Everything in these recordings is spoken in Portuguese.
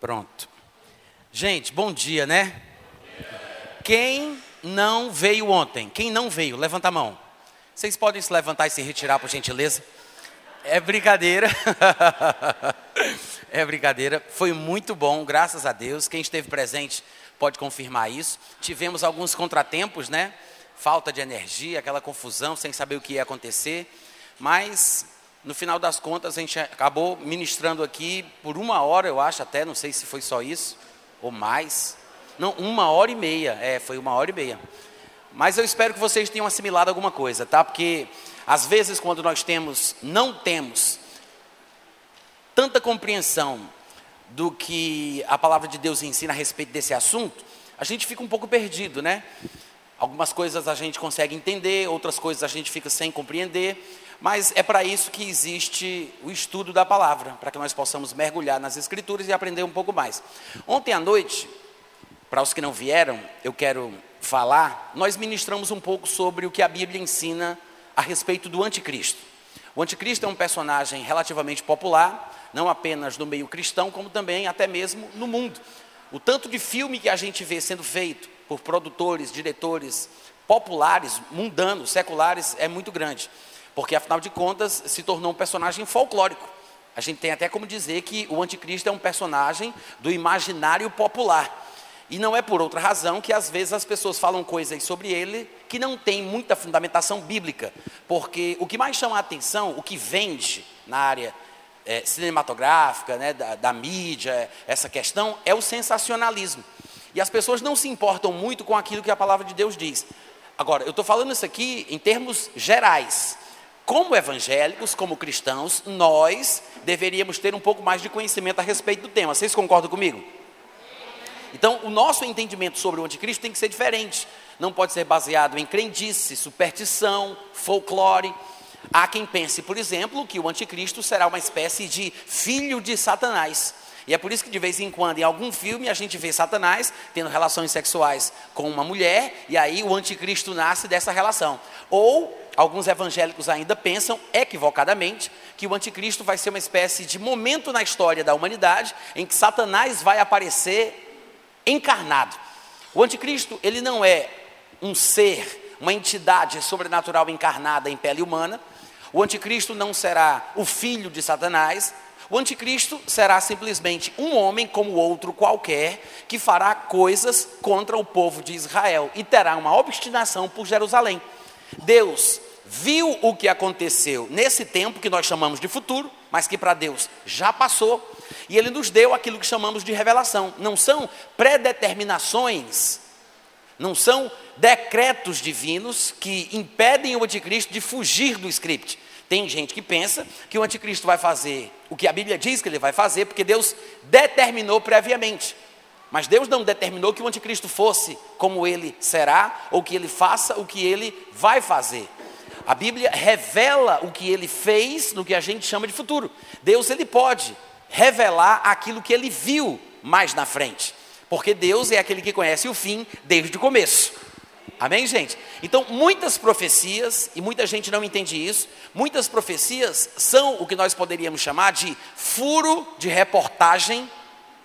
Pronto. Gente, bom dia, né? Quem não veio ontem? Quem não veio? Levanta a mão. Vocês podem se levantar e se retirar, por gentileza? É brincadeira. é brincadeira. Foi muito bom, graças a Deus. Quem esteve presente pode confirmar isso. Tivemos alguns contratempos, né? Falta de energia, aquela confusão, sem saber o que ia acontecer. Mas no final das contas, a gente acabou ministrando aqui por uma hora, eu acho até, não sei se foi só isso, ou mais. Não, uma hora e meia, é, foi uma hora e meia. Mas eu espero que vocês tenham assimilado alguma coisa, tá? Porque às vezes quando nós temos, não temos tanta compreensão do que a palavra de Deus ensina a respeito desse assunto, a gente fica um pouco perdido, né? Algumas coisas a gente consegue entender, outras coisas a gente fica sem compreender. Mas é para isso que existe o estudo da palavra, para que nós possamos mergulhar nas escrituras e aprender um pouco mais. Ontem à noite, para os que não vieram, eu quero falar, nós ministramos um pouco sobre o que a Bíblia ensina a respeito do anticristo. O anticristo é um personagem relativamente popular, não apenas no meio cristão, como também até mesmo no mundo. O tanto de filme que a gente vê sendo feito por produtores, diretores populares, mundanos, seculares, é muito grande porque afinal de contas se tornou um personagem folclórico. A gente tem até como dizer que o anticristo é um personagem do imaginário popular. E não é por outra razão que às vezes as pessoas falam coisas sobre ele que não tem muita fundamentação bíblica. Porque o que mais chama a atenção, o que vende na área é, cinematográfica, né, da, da mídia, essa questão, é o sensacionalismo. E as pessoas não se importam muito com aquilo que a palavra de Deus diz. Agora, eu estou falando isso aqui em termos gerais como evangélicos, como cristãos, nós deveríamos ter um pouco mais de conhecimento a respeito do tema. Vocês concordam comigo? Então, o nosso entendimento sobre o anticristo tem que ser diferente. Não pode ser baseado em crendice, superstição, folclore. Há quem pense, por exemplo, que o anticristo será uma espécie de filho de Satanás. E é por isso que de vez em quando, em algum filme, a gente vê Satanás tendo relações sexuais com uma mulher, e aí o anticristo nasce dessa relação. Ou Alguns evangélicos ainda pensam, equivocadamente, que o anticristo vai ser uma espécie de momento na história da humanidade em que Satanás vai aparecer encarnado. O anticristo, ele não é um ser, uma entidade sobrenatural encarnada em pele humana. O anticristo não será o filho de Satanás. O anticristo será simplesmente um homem como outro qualquer que fará coisas contra o povo de Israel e terá uma obstinação por Jerusalém. Deus viu o que aconteceu nesse tempo que nós chamamos de futuro, mas que para Deus já passou, e Ele nos deu aquilo que chamamos de revelação. Não são predeterminações, não são decretos divinos que impedem o anticristo de fugir do script. Tem gente que pensa que o anticristo vai fazer o que a Bíblia diz que ele vai fazer, porque Deus determinou previamente. Mas Deus não determinou que o anticristo fosse como ele será, ou que ele faça o que ele vai fazer. A Bíblia revela o que ele fez no que a gente chama de futuro. Deus ele pode revelar aquilo que ele viu mais na frente. Porque Deus é aquele que conhece o fim desde o começo. Amém, gente? Então, muitas profecias, e muita gente não entende isso, muitas profecias são o que nós poderíamos chamar de furo de reportagem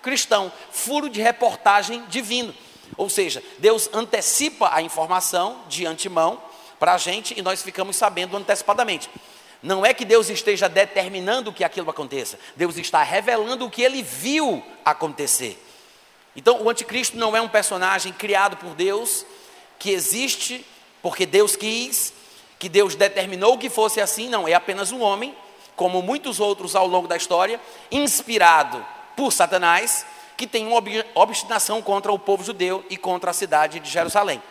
cristão, furo de reportagem divino. Ou seja, Deus antecipa a informação de antemão para a gente e nós ficamos sabendo antecipadamente. Não é que Deus esteja determinando que aquilo aconteça, Deus está revelando o que ele viu acontecer. Então, o anticristo não é um personagem criado por Deus, que existe porque Deus quis, que Deus determinou que fosse assim, não, é apenas um homem, como muitos outros ao longo da história, inspirado por Satanás, que tem uma obstinação contra o povo judeu e contra a cidade de Jerusalém.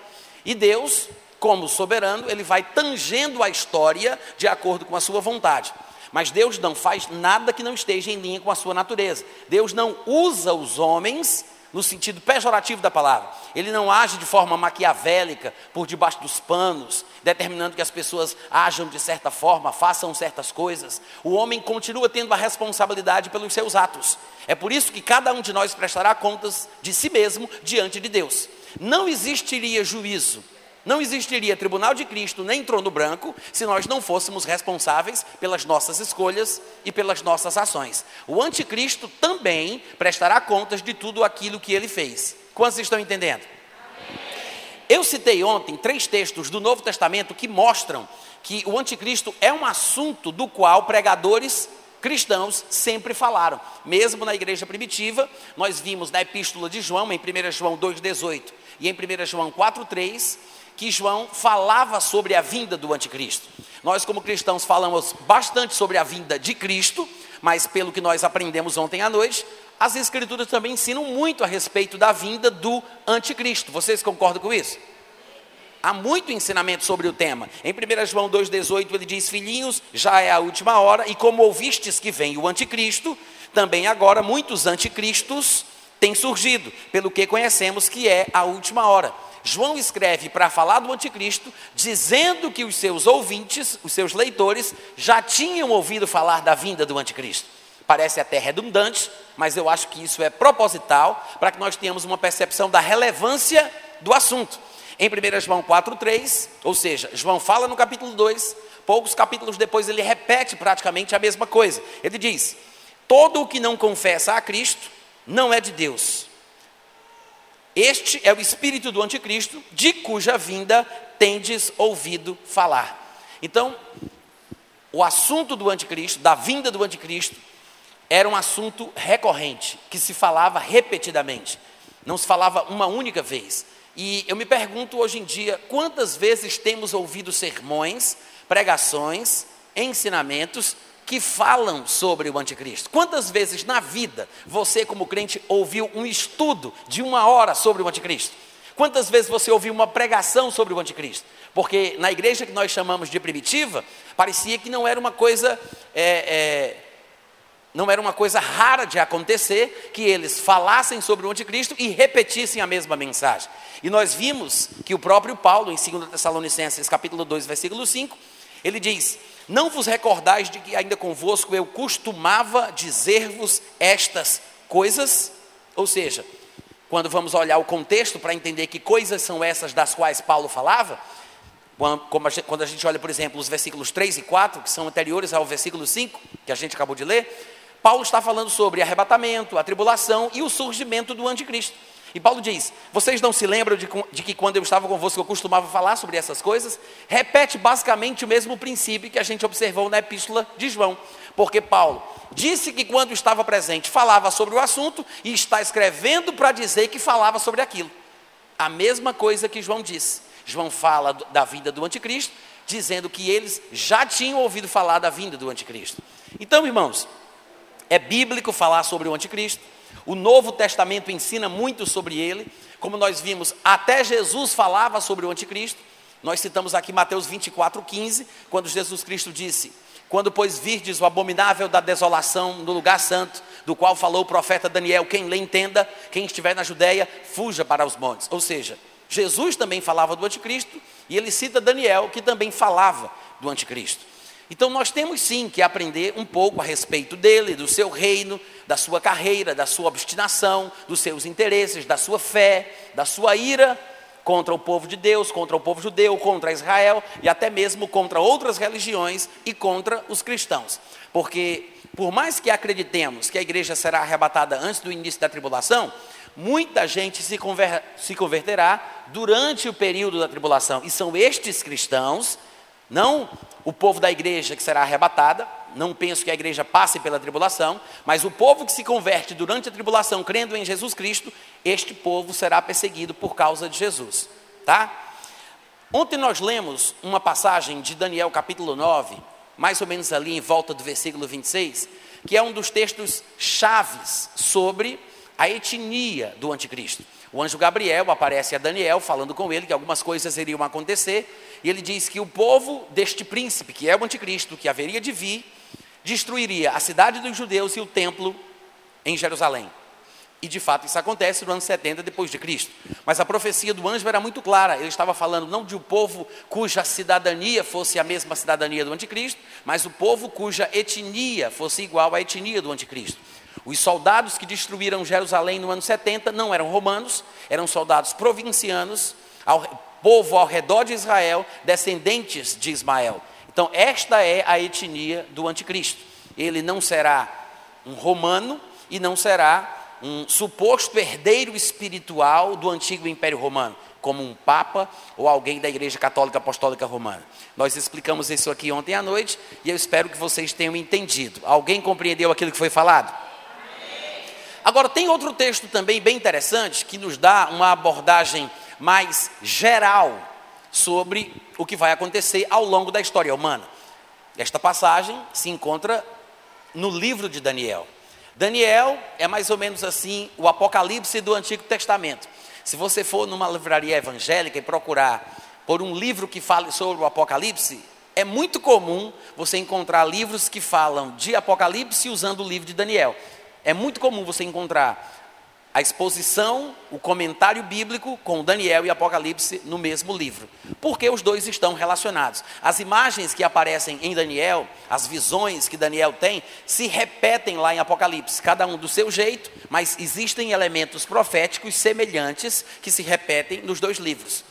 E Deus como soberano, ele vai tangendo a história de acordo com a sua vontade. Mas Deus não faz nada que não esteja em linha com a sua natureza. Deus não usa os homens no sentido pejorativo da palavra. Ele não age de forma maquiavélica, por debaixo dos panos, determinando que as pessoas ajam de certa forma, façam certas coisas. O homem continua tendo a responsabilidade pelos seus atos. É por isso que cada um de nós prestará contas de si mesmo diante de Deus. Não existiria juízo Não existiria tribunal de Cristo nem trono branco se nós não fôssemos responsáveis pelas nossas escolhas e pelas nossas ações. O anticristo também prestará contas de tudo aquilo que ele fez. Quantos estão entendendo? Eu citei ontem três textos do Novo Testamento que mostram que o anticristo é um assunto do qual pregadores cristãos sempre falaram. Mesmo na igreja primitiva, nós vimos na epístola de João, em 1 João 2,18 e em 1 João 4,3, que João falava sobre a vinda do anticristo. Nós, como cristãos, falamos bastante sobre a vinda de Cristo, mas pelo que nós aprendemos ontem à noite, as Escrituras também ensinam muito a respeito da vinda do anticristo. Vocês concordam com isso? Há muito ensinamento sobre o tema. Em 1 João 2,18 ele diz: Filhinhos, já é a última hora, e como ouvistes que vem o anticristo, também agora muitos anticristos têm surgido, pelo que conhecemos que é a última hora. João escreve para falar do anticristo, dizendo que os seus ouvintes, os seus leitores, já tinham ouvido falar da vinda do anticristo. Parece até redundante, mas eu acho que isso é proposital para que nós tenhamos uma percepção da relevância do assunto. Em 1 João 4,3, ou seja, João fala no capítulo 2, poucos capítulos depois ele repete praticamente a mesma coisa. Ele diz: Todo o que não confessa a Cristo não é de Deus. Este é o espírito do anticristo, de cuja vinda tendes ouvido falar. Então, o assunto do anticristo, da vinda do anticristo, era um assunto recorrente, que se falava repetidamente, não se falava uma única vez. E eu me pergunto hoje em dia, quantas vezes temos ouvido sermões, pregações, ensinamentos que falam sobre o anticristo? Quantas vezes na vida você, como crente, ouviu um estudo de uma hora sobre o anticristo? Quantas vezes você ouviu uma pregação sobre o anticristo? Porque na igreja que nós chamamos de primitiva, parecia que não era uma coisa é, é, não era uma coisa rara de acontecer que eles falassem sobre o anticristo e repetissem a mesma mensagem. E nós vimos que o próprio Paulo, em 2 Tessalonicenses, capítulo 2, versículo 5, ele diz: Não vos recordais de que ainda convosco eu costumava dizer-vos estas coisas? Ou seja, quando vamos olhar o contexto para entender que coisas são essas das quais Paulo falava, quando a gente olha, por exemplo, os versículos 3 e 4, que são anteriores ao versículo 5, que a gente acabou de ler, Paulo está falando sobre arrebatamento, a tribulação e o surgimento do anticristo. E Paulo diz: Vocês não se lembram de, de, que quando eu estava convosco eu costumava falar sobre essas coisas? Repete basicamente o mesmo princípio que a gente observou na epístola de João. Porque Paulo disse que quando estava presente falava sobre o assunto e está escrevendo para dizer que falava sobre aquilo. A mesma coisa que João disse. João fala da vinda do anticristo, dizendo que eles já tinham ouvido falar da vinda do anticristo. Então, irmãos, é bíblico falar sobre o anticristo. O Novo Testamento ensina muito sobre ele. Como nós vimos, até Jesus falava sobre o anticristo. Nós citamos aqui Mateus 24, 15, quando Jesus Cristo disse: Quando, pois, virdes o abominável da desolação no lugar santo, do qual falou o profeta Daniel, quem lê entenda, quem estiver na Judéia, fuja para os montes. Ou seja, Jesus também falava do anticristo, e ele cita Daniel, que também falava do anticristo. Então nós temos sim que aprender um pouco a respeito dele, do seu reino, da sua carreira, da sua obstinação, dos seus interesses, da sua fé, da sua ira contra o povo de Deus, contra o povo judeu, contra Israel e até mesmo contra outras religiões e contra os cristãos. Porque por mais que acreditemos que a igreja será arrebatada antes do início da tribulação, muita gente se, conver se converterá durante o período da tribulação. E são estes cristãos não o povo da igreja que será arrebatada, não penso que a igreja passe pela tribulação, mas o povo que se converte durante a tribulação, crendo em Jesus Cristo, este povo será perseguido por causa de Jesus, tá? Ontem nós lemos uma passagem de Daniel capítulo 9, mais ou menos ali em volta do versículo 26, que é um dos textos chaves sobre a etnia do anticristo. O anjo Gabriel aparece a Daniel falando com ele que algumas coisas iriam acontecer, e ele diz que o povo deste príncipe, que é o anticristo, que haveria de vir, destruiria a cidade dos judeus e o templo em Jerusalém. E de fato isso acontece no ano 70 depois de Cristo. Mas a profecia do anjo era muito clara. Ele estava falando não de um povo cuja cidadania fosse a mesma cidadania do anticristo, mas o povo cuja etnia fosse igual à etnia do anticristo. Os soldados que destruíram Jerusalém no ano 70 não eram romanos, eram soldados provincianos, ao, povo ao redor de Israel, descendentes de Ismael. Então, esta é a etnia do anticristo. Ele não será um romano e não será um suposto herdeiro espiritual do antigo Império Romano, como um papa ou alguém da Igreja Católica Apostólica Romana. Nós explicamos isso aqui ontem à noite e eu espero que vocês tenham entendido. Alguém compreendeu aquilo que foi falado? Agora, tem outro texto também bem interessante que nos dá uma abordagem mais geral sobre o que vai acontecer ao longo da história humana. Esta passagem se encontra no livro de Daniel. Daniel é mais ou menos assim o Apocalipse do Antigo Testamento. Se você for numa livraria evangélica e procurar por um livro que fale sobre o Apocalipse, é muito comum você encontrar livros que falam de Apocalipse usando o livro de Daniel. É muito comum você encontrar a exposição, o comentário bíblico com Daniel e Apocalipse no mesmo livro, porque os dois estão relacionados. As imagens que aparecem em Daniel, as visões que Daniel tem, se repetem lá em Apocalipse, cada um do seu jeito, mas existem elementos proféticos semelhantes que se repetem nos dois livros.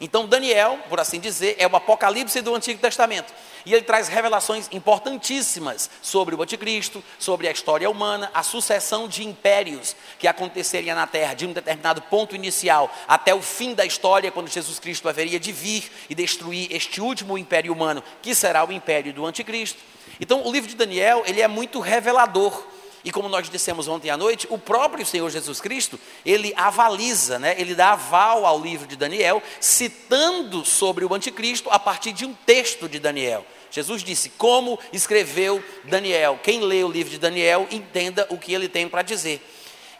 Então, Daniel, por assim dizer, é o Apocalipse do Antigo Testamento. E ele traz revelações importantíssimas sobre o Anticristo, sobre a história humana, a sucessão de impérios que aconteceria na Terra de um determinado ponto inicial até o fim da história, quando Jesus Cristo haveria de vir e destruir este último império humano, que será o império do Anticristo. Então, o livro de Daniel, ele é muito revelador e como nós dissemos ontem à noite, o próprio Senhor Jesus Cristo, ele avaliza, né? ele dá aval ao livro de Daniel, citando sobre o anticristo a partir de um texto de Daniel. Jesus disse: Como escreveu Daniel? Quem lê o livro de Daniel, entenda o que ele tem para dizer.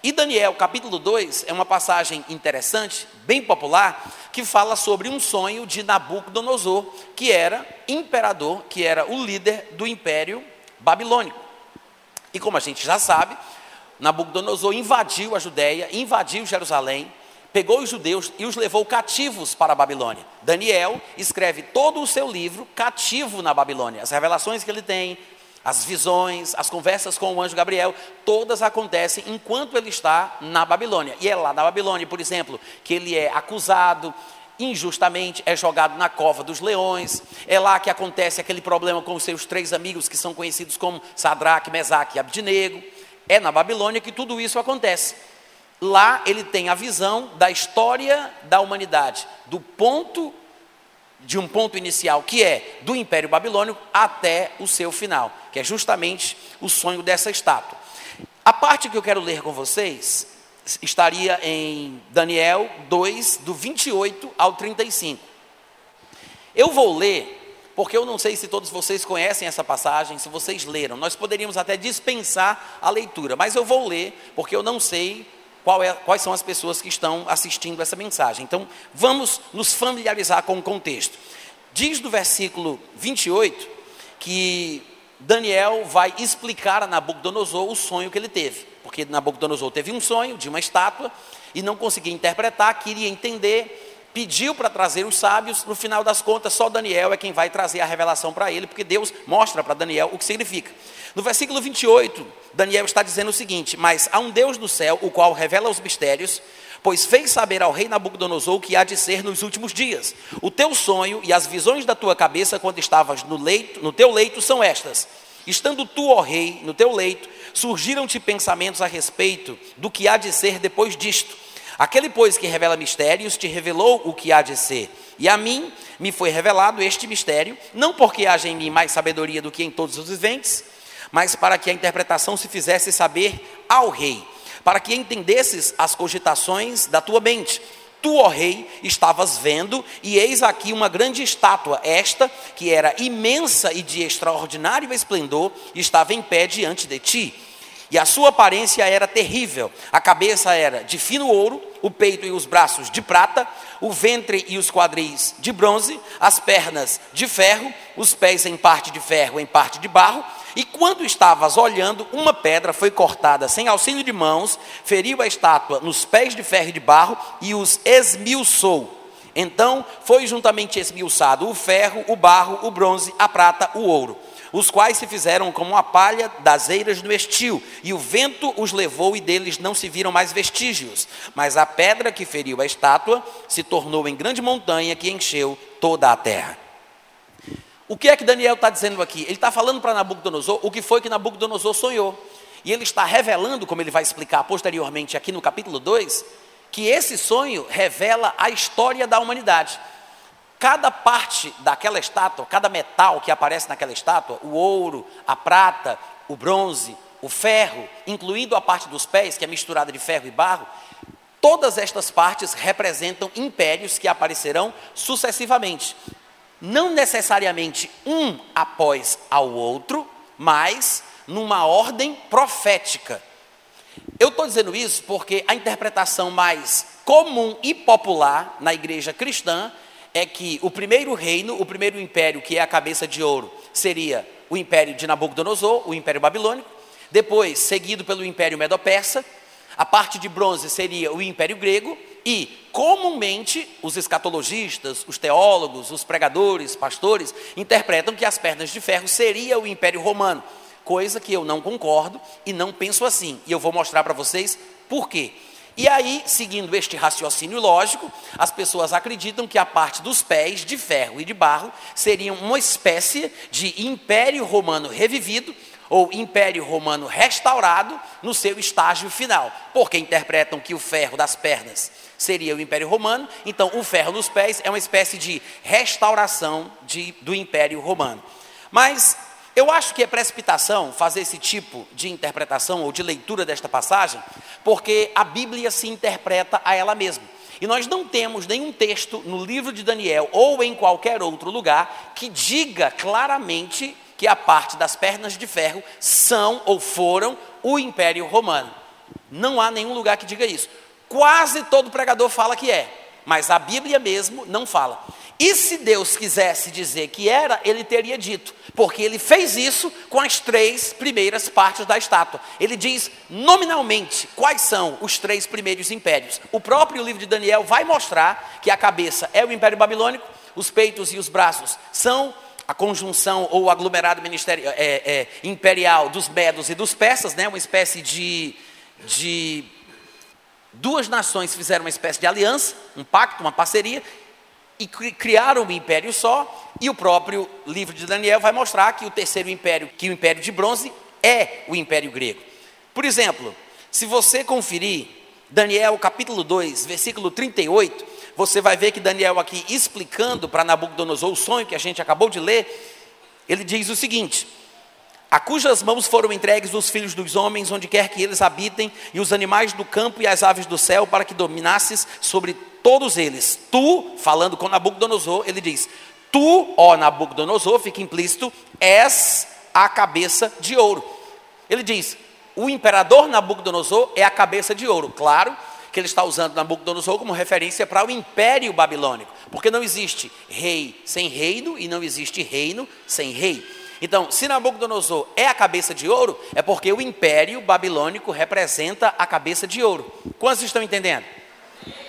E Daniel, capítulo 2, é uma passagem interessante, bem popular, que fala sobre um sonho de Nabucodonosor, que era imperador, que era o líder do império babilônico. E como a gente já sabe, Nabucodonosor invadiu a Judéia, invadiu Jerusalém, pegou os judeus e os levou cativos para a Babilônia. Daniel escreve todo o seu livro cativo na Babilônia. As revelações que ele tem, as visões, as conversas com o anjo Gabriel, todas acontecem enquanto ele está na Babilônia. E é lá na Babilônia, por exemplo, que ele é acusado injustamente, é jogado na cova dos leões. É lá que acontece aquele problema com os seus três amigos que são conhecidos como Sadraque, Mesaque e Abdinego. É na Babilônia que tudo isso acontece. Lá ele tem a visão da história da humanidade, do ponto de um ponto inicial que é do Império Babilônico até o seu final, que é justamente o sonho dessa estátua. A parte que eu quero ler com vocês estaria em Daniel 2, do 28 ao 35. Eu vou ler, porque eu não sei se todos vocês conhecem essa passagem, se vocês leram. Nós poderíamos até dispensar a leitura, mas eu vou ler, porque eu não sei é, quais são as pessoas que estão assistindo essa mensagem. Então, vamos nos familiarizar com o contexto. Diz do versículo 28 que Daniel vai explicar a Nabucodonosor o sonho que ele teve porque Nabucodonosor teve um sonho de uma estátua e não conseguia interpretar, queria entender, pediu para trazer os sábios, no final das contas, só Daniel é quem vai trazer a revelação para ele, porque Deus mostra para Daniel o que significa. No versículo 28, Daniel está dizendo o seguinte: Mas há um Deus no céu, o qual revela os mistérios, pois fez saber ao rei Nabucodonosor o que há de ser nos últimos dias. O teu sonho e as visões da tua cabeça quando estavas no leito, no teu leito são estas. Estando tu, ó rei, no teu leito, surgiram-te pensamentos a respeito do que há de ser depois disto. Aquele, pois, que revela mistérios, te revelou o que há de ser. E a mim me foi revelado este mistério, não porque haja em mim mais sabedoria do que em todos os viventes, mas para que a interpretação se fizesse saber ao rei, para que entendesses as cogitações da tua mente. Tu, ó rei, estavas vendo, e eis aqui uma grande estátua, esta que era imensa e de extraordinário esplendor, estava em pé diante de ti. E a sua aparência era terrível. A cabeça era de fino ouro, o peito e os braços de prata, o ventre e os quadris de bronze, as pernas de ferro, os pés em parte de ferro, em parte de barro. E quando estavas olhando, uma pedra foi cortada sem auxílio de mãos, feriu a estátua nos pés de ferro e de barro e os esmiuçou. Então foi juntamente esmiuçado o ferro, o barro, o bronze, a prata, o ouro os quais se fizeram como a palha das eiras no estio, e o vento os levou e deles não se viram mais vestígios. Mas a pedra que feriu a estátua se tornou em grande montanha que encheu toda a terra. O que é que Daniel está dizendo aqui? Ele está falando para Nabucodonosor o que foi que Nabucodonosor sonhou. E ele está revelando, como ele vai explicar posteriormente aqui no capítulo 2, que esse sonho revela a história da humanidade. Cada parte daquela estátua, cada metal que aparece naquela estátua, o ouro, a prata, o bronze, o ferro, incluindo a parte dos pés, que é misturada de ferro e barro, todas estas partes representam impérios que aparecerão sucessivamente. Não necessariamente um após ao outro, mas numa ordem profética. Eu estou dizendo isso porque a interpretação mais comum e popular na igreja cristã é que o primeiro reino, o primeiro império, que é a cabeça de ouro, seria o império de Nabucodonosor, o império babilônico, depois seguido pelo império medo-persa, a parte de bronze seria o império grego, e comumente os escatologistas, os teólogos, os pregadores, pastores, interpretam que as pernas de ferro seria o império romano, coisa que eu não concordo e não penso assim, e eu vou mostrar para vocês por quê. E aí, seguindo este raciocínio lógico, as pessoas acreditam que a parte dos pés, de ferro e de barro, seriam uma espécie de império romano revivido, ou império romano restaurado no seu estágio final, porque interpretam que o ferro das pernas seria o império romano, então o ferro dos pés é uma espécie de restauração de, do império romano. Mas eu acho que é precipitação fazer esse tipo de interpretação ou de leitura desta passagem, porque a Bíblia se interpreta a ela mesma. E nós não temos nenhum texto no livro de Daniel ou em qualquer outro lugar que diga claramente que a parte das pernas de ferro são ou foram o Império Romano. Não há nenhum lugar que diga isso. Quase todo pregador fala que é, mas a Bíblia mesmo não fala. E se Deus quisesse dizer que era, ele teria dito, porque ele fez isso com as três primeiras partes da estátua. Ele diz nominalmente quais são os três primeiros impérios. O próprio livro de Daniel vai mostrar que a cabeça é o Império Babilônico, os peitos e os braços são a conjunção ou aglomerado é, é, imperial dos medos e dos persas, né? uma espécie de, de duas nações fizeram uma espécie de aliança, um pacto, uma parceria, e criaram um império só, e o próprio livro de Daniel vai mostrar que o terceiro império, que o império de bronze, é o império grego. Por exemplo, se você conferir Daniel capítulo 2, versículo 38, você vai ver que Daniel aqui explicando para Nabucodonosor o sonho que a gente acabou de ler, ele diz o seguinte: a cujas mãos foram entregues os filhos dos homens, onde quer que eles habitem, e os animais do campo e as aves do céu, para que dominasses sobre todos eles. Tu, falando com Nabucodonosor, ele diz: Tu, ó Nabucodonosor, fica implícito, és a cabeça de ouro. Ele diz: O imperador Nabucodonosor é a cabeça de ouro. Claro que ele está usando Nabucodonosor como referência para o império babilônico, porque não existe rei sem reino e não existe reino sem rei. Então, se Nabucodonosor é a cabeça de ouro, é porque o império babilônico representa a cabeça de ouro. Quantos estão entendendo?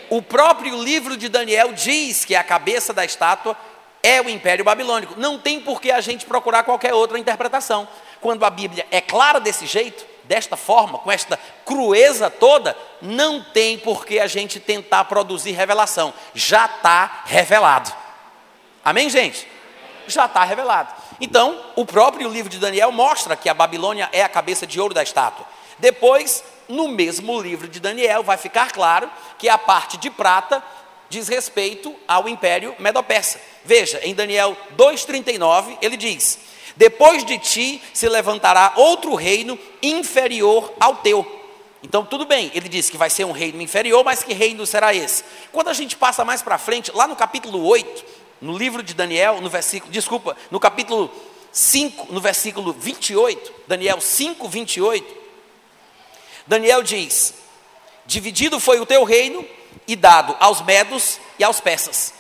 O próprio livro de Daniel diz que a cabeça da estátua é o império babilônico. Não tem por que a gente procurar qualquer outra interpretação. Quando a Bíblia é clara desse jeito, desta forma, com esta crueza toda, não tem por que a gente tentar produzir revelação. Já está revelado. Amém, gente? Já está revelado. Então, o próprio livro de Daniel mostra que a Babilônia é a cabeça de ouro da estátua. Depois, no mesmo livro de Daniel, vai ficar claro que a parte de prata diz respeito ao Império Medo-Persa. Veja, em Daniel 2,39, ele diz: Depois de ti se levantará outro reino inferior ao teu. Então, tudo bem, ele diz que vai ser um reino inferior, mas que reino será esse? Quando a gente passa mais para frente, lá no capítulo 8, no livro de Daniel, no versículo, desculpa, no capítulo 5, no versículo 28, Daniel 5, 28, Daniel diz: Dividido foi o teu reino e dado aos medos e aos persas.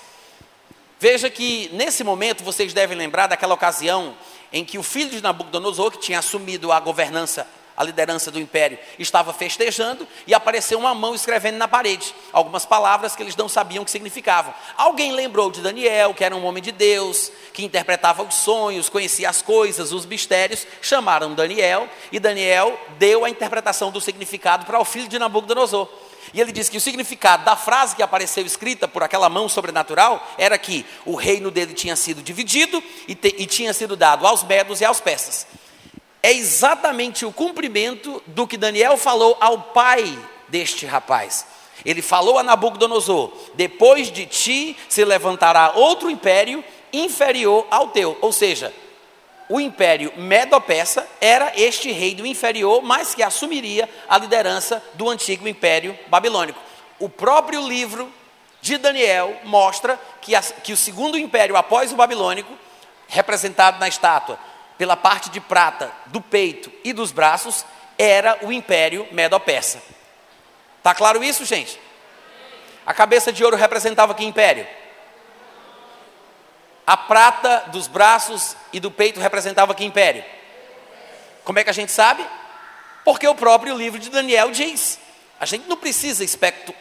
Veja que nesse momento vocês devem lembrar daquela ocasião em que o filho de Nabucodonosor, que tinha assumido a governança a liderança do império, estava festejando e apareceu uma mão escrevendo na parede algumas palavras que eles não sabiam o que significavam. Alguém lembrou de Daniel, que era um homem de Deus, que interpretava os sonhos, conhecia as coisas, os mistérios, chamaram Daniel e Daniel deu a interpretação do significado para o filho de Nabucodonosor. E ele diz que o significado da frase que apareceu escrita por aquela mão sobrenatural era que o reino dele tinha sido dividido e, te, e tinha sido dado aos medos e aos persas. É exatamente o cumprimento do que Daniel falou ao pai deste rapaz. Ele falou a Nabucodonosor: depois de ti se levantará outro império inferior ao teu. Ou seja, o império Medo-Persa era este reino inferior, mas que assumiria a liderança do antigo império babilônico. O próprio livro de Daniel mostra que, a, que o segundo império após o babilônico, representado na estátua pela parte de prata do peito e dos braços, era o império Medo-Persa. Tá claro isso, gente? A cabeça de ouro representava que império? A prata dos braços e do peito representava que império? Como é que a gente sabe? Porque o próprio livro de Daniel diz. A gente não precisa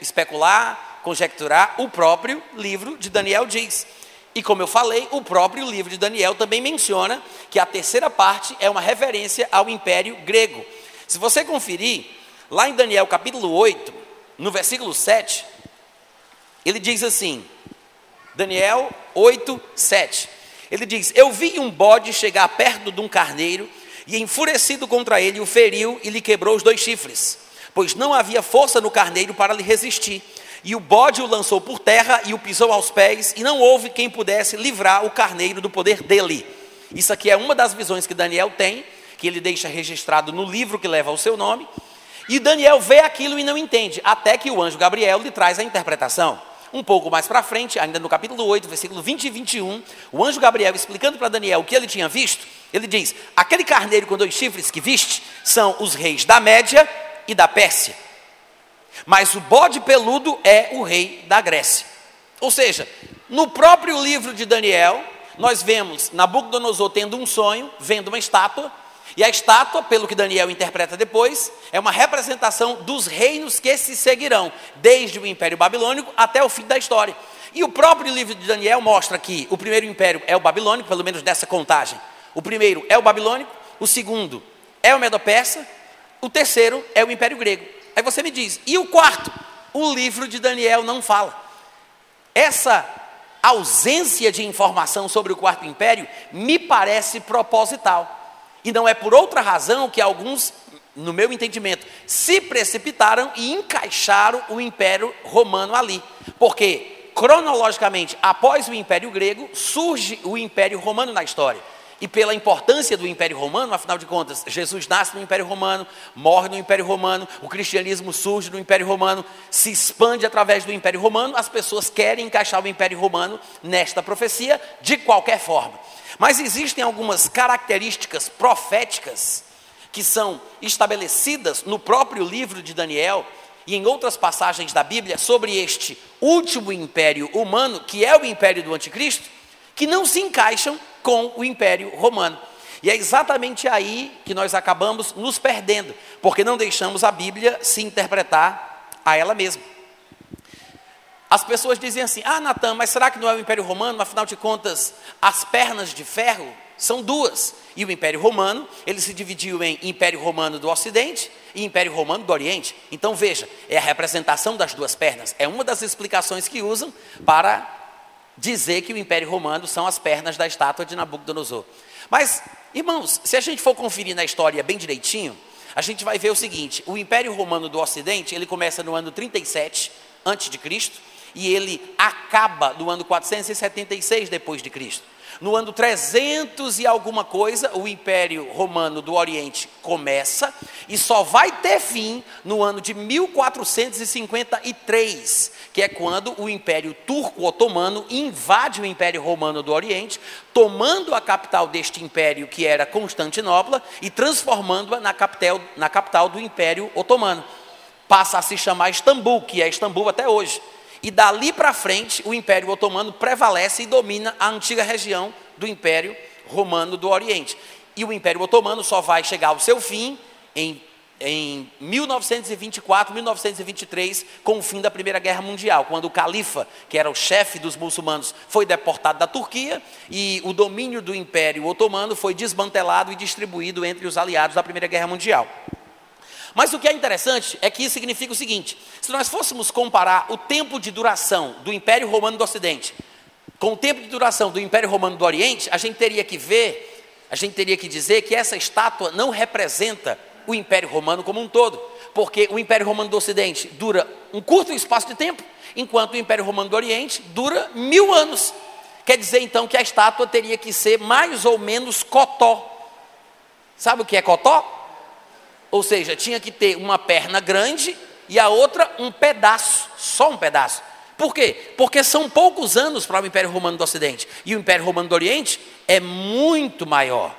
especular, conjecturar, o próprio livro de Daniel diz. E como eu falei, o próprio livro de Daniel também menciona que a terceira parte é uma referência ao império grego. Se você conferir, lá em Daniel capítulo 8, no versículo 7, ele diz assim: Daniel 8, 7. Ele diz: Eu vi um bode chegar perto de um carneiro, e enfurecido contra ele, o feriu e lhe quebrou os dois chifres, pois não havia força no carneiro para lhe resistir. E o bode o lançou por terra e o pisou aos pés, e não houve quem pudesse livrar o carneiro do poder dele. Isso aqui é uma das visões que Daniel tem, que ele deixa registrado no livro que leva o seu nome. E Daniel vê aquilo e não entende, até que o anjo Gabriel lhe traz a interpretação. Um pouco mais para frente, ainda no capítulo 8, versículo 20 e 21, o anjo Gabriel explicando para Daniel o que ele tinha visto, ele diz: Aquele carneiro com dois chifres que viste são os reis da Média e da Pérsia, mas o bode peludo é o rei da Grécia. Ou seja, no próprio livro de Daniel, nós vemos Nabucodonosor tendo um sonho, vendo uma estátua, e a estátua, pelo que Daniel interpreta depois, é uma representação dos reinos que se seguirão, desde o Império Babilônico até o fim da história. E o próprio livro de Daniel mostra que o primeiro império é o babilônico, pelo menos dessa contagem. O primeiro é o babilônico, o segundo é o medo-persa, o terceiro é o império grego. Aí você me diz, e o quarto? O livro de Daniel não fala. Essa ausência de informação sobre o quarto império me parece proposital. E não é por outra razão que alguns, no meu entendimento, se precipitaram e encaixaram o Império Romano ali. Porque, cronologicamente, após o Império Grego, surge o Império Romano na história. E pela importância do Império Romano, afinal de contas, Jesus nasce no Império Romano, morre no Império Romano, o cristianismo surge no Império Romano, se expande através do Império Romano, as pessoas querem encaixar o Império Romano nesta profecia de qualquer forma. Mas existem algumas características proféticas que são estabelecidas no próprio livro de Daniel e em outras passagens da Bíblia sobre este último império humano, que é o império do anticristo, que não se encaixam com o império romano. E é exatamente aí que nós acabamos nos perdendo, porque não deixamos a Bíblia se interpretar a ela mesma. As pessoas dizem assim: ah, Natan, mas será que não é o Império Romano? Afinal de contas, as pernas de ferro são duas. E o Império Romano, ele se dividiu em Império Romano do Ocidente e Império Romano do Oriente. Então veja, é a representação das duas pernas. É uma das explicações que usam para dizer que o Império Romano são as pernas da estátua de Nabucodonosor. Mas, irmãos, se a gente for conferir na história bem direitinho, a gente vai ver o seguinte: o Império Romano do Ocidente, ele começa no ano 37 antes de Cristo e ele acaba no ano 476 depois de Cristo. No ano 300 e alguma coisa, o Império Romano do Oriente começa e só vai ter fim no ano de 1453, que é quando o Império Turco-Otomano invade o Império Romano do Oriente, tomando a capital deste império, que era Constantinopla, e transformando-a na capital, na capital do Império Otomano. Passa a se chamar Istambul, que é Istambul até hoje. E dali para frente, o Império Otomano prevalece e domina a antiga região do Império Romano do Oriente. E o Império Otomano só vai chegar ao seu fim em em 1924, 1923, com o fim da Primeira Guerra Mundial, quando o califa, que era o chefe dos muçulmanos, foi deportado da Turquia e o domínio do Império Otomano foi desmantelado e distribuído entre os aliados da Primeira Guerra Mundial. Mas o que é interessante é que isso significa o seguinte: se nós fôssemos comparar o tempo de duração do Império Romano do Ocidente com o tempo de duração do Império Romano do Oriente, a gente teria que ver, a gente teria que dizer que essa estátua não representa o Império Romano como um todo, porque o Império Romano do Ocidente dura um curto espaço de tempo, enquanto o Império Romano do Oriente dura mil anos. Quer dizer então que a estátua teria que ser mais ou menos cotó. Sabe o que é cotó? Ou seja, tinha que ter uma perna grande e a outra um pedaço, só um pedaço. Por quê? Porque são poucos anos para o Império Romano do Ocidente e o Império Romano do Oriente é muito maior.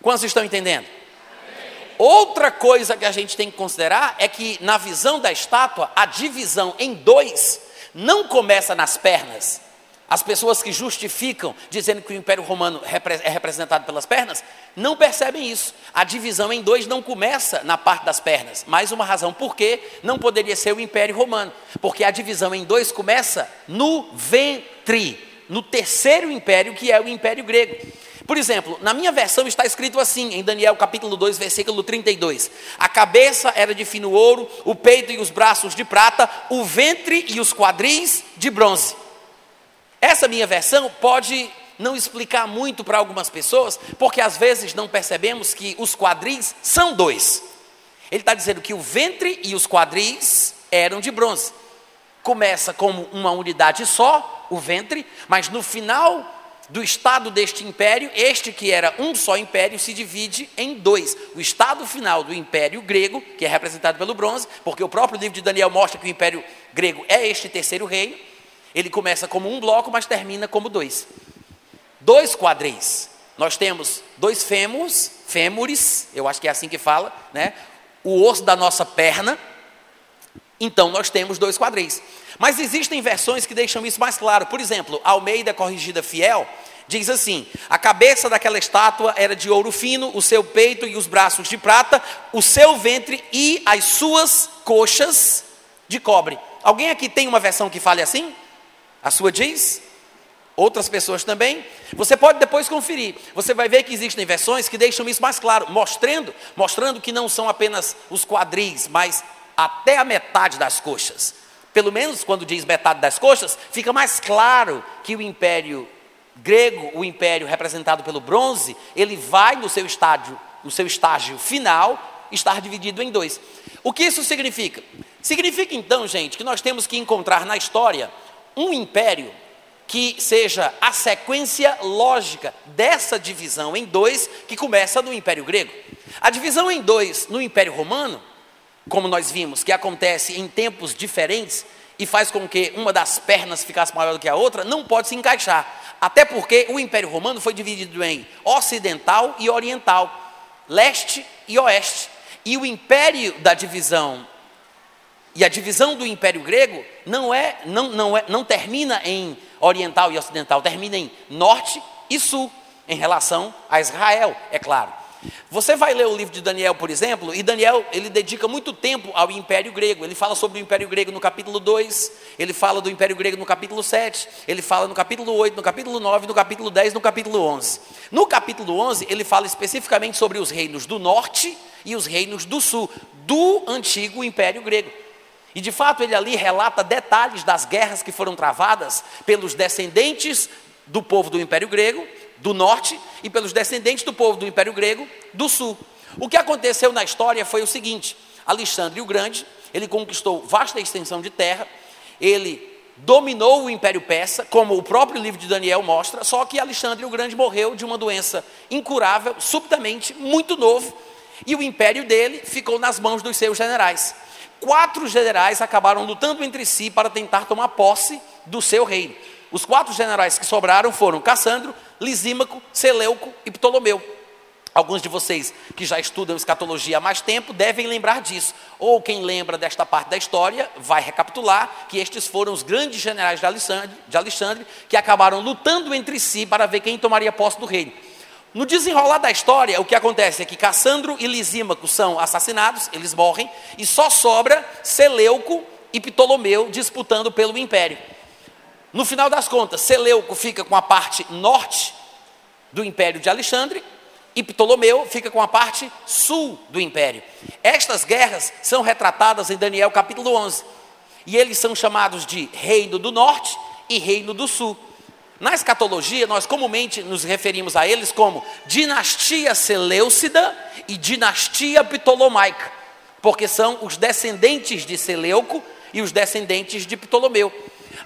Quantos estão entendendo? Outra coisa que a gente tem que considerar é que, na visão da estátua, a divisão em dois não começa nas pernas. As pessoas que justificam dizendo que o Império Romano é representado pelas pernas não percebem isso. A divisão em dois não começa na parte das pernas. Mais uma razão por que não poderia ser o Império Romano. Porque a divisão em dois começa no ventre, no terceiro império, que é o Império Grego. Por exemplo, na minha versão está escrito assim, em Daniel capítulo 2, versículo 32. A cabeça era de fino ouro, o peito e os braços de prata, o ventre e os quadris de bronze. Essa minha versão pode não explicar muito para algumas pessoas, porque às vezes não percebemos que os quadris são dois. Ele está dizendo que o ventre e os quadris eram de bronze. Começa como uma unidade só, o ventre, mas no final do estado deste império, este que era um só império se divide em dois. O estado final do império grego, que é representado pelo bronze, porque o próprio livro de Daniel mostra que o império grego é este terceiro reino. Ele começa como um bloco, mas termina como dois. Dois quadris. Nós temos dois fêmurs, fêmures, eu acho que é assim que fala, né? O osso da nossa perna. Então nós temos dois quadris. Mas existem versões que deixam isso mais claro. Por exemplo, Almeida Corrigida Fiel diz assim: a cabeça daquela estátua era de ouro fino, o seu peito e os braços de prata, o seu ventre e as suas coxas de cobre. Alguém aqui tem uma versão que fale assim? A sua diz? Outras pessoas também. Você pode depois conferir. Você vai ver que existem versões que deixam isso mais claro, mostrando, mostrando que não são apenas os quadris, mas até a metade das coxas pelo menos quando diz metade das coxas, fica mais claro que o império grego, o império representado pelo bronze, ele vai no seu estádio, no seu estágio final, estar dividido em dois. O que isso significa? Significa então, gente, que nós temos que encontrar na história um império que seja a sequência lógica dessa divisão em dois que começa no Império Grego. A divisão em dois no Império Romano como nós vimos, que acontece em tempos diferentes e faz com que uma das pernas ficasse maior do que a outra, não pode se encaixar. Até porque o Império Romano foi dividido em ocidental e oriental, leste e oeste. E o império da divisão e a divisão do Império Grego não é não, não é não termina em oriental e ocidental, termina em norte e sul em relação a Israel, é claro. Você vai ler o livro de Daniel, por exemplo, e Daniel, ele dedica muito tempo ao Império Grego. Ele fala sobre o Império Grego no capítulo 2, ele fala do Império Grego no capítulo 7, ele fala no capítulo 8, no capítulo 9, no capítulo 10, no capítulo 11. No capítulo 11, ele fala especificamente sobre os reinos do norte e os reinos do sul, do antigo Império Grego. E de fato ele ali relata detalhes das guerras que foram travadas pelos descendentes do povo do Império Grego do norte e pelos descendentes do povo do Império Grego do sul. O que aconteceu na história foi o seguinte: Alexandre o Grande, ele conquistou vasta extensão de terra, ele dominou o Império Persa, como o próprio livro de Daniel mostra, só que Alexandre o Grande morreu de uma doença incurável, subitamente, muito novo, e o império dele ficou nas mãos dos seus generais. Quatro generais acabaram lutando entre si para tentar tomar posse do seu reino. Os quatro generais que sobraram foram Cassandro, Lisímaco, Seleuco e Ptolomeu. Alguns de vocês que já estudam escatologia há mais tempo devem lembrar disso. Ou quem lembra desta parte da história vai recapitular que estes foram os grandes generais de Alexandre, de Alexandre que acabaram lutando entre si para ver quem tomaria posse do reino. No desenrolar da história, o que acontece é que Cassandro e Lisímaco são assassinados, eles morrem, e só sobra Seleuco e Ptolomeu disputando pelo império. No final das contas, Seleuco fica com a parte norte do império de Alexandre e Ptolomeu fica com a parte sul do império. Estas guerras são retratadas em Daniel capítulo 11. E eles são chamados de Reino do Norte e Reino do Sul. Na escatologia, nós comumente nos referimos a eles como dinastia Seleucida e dinastia Ptolomaica, porque são os descendentes de Seleuco e os descendentes de Ptolomeu.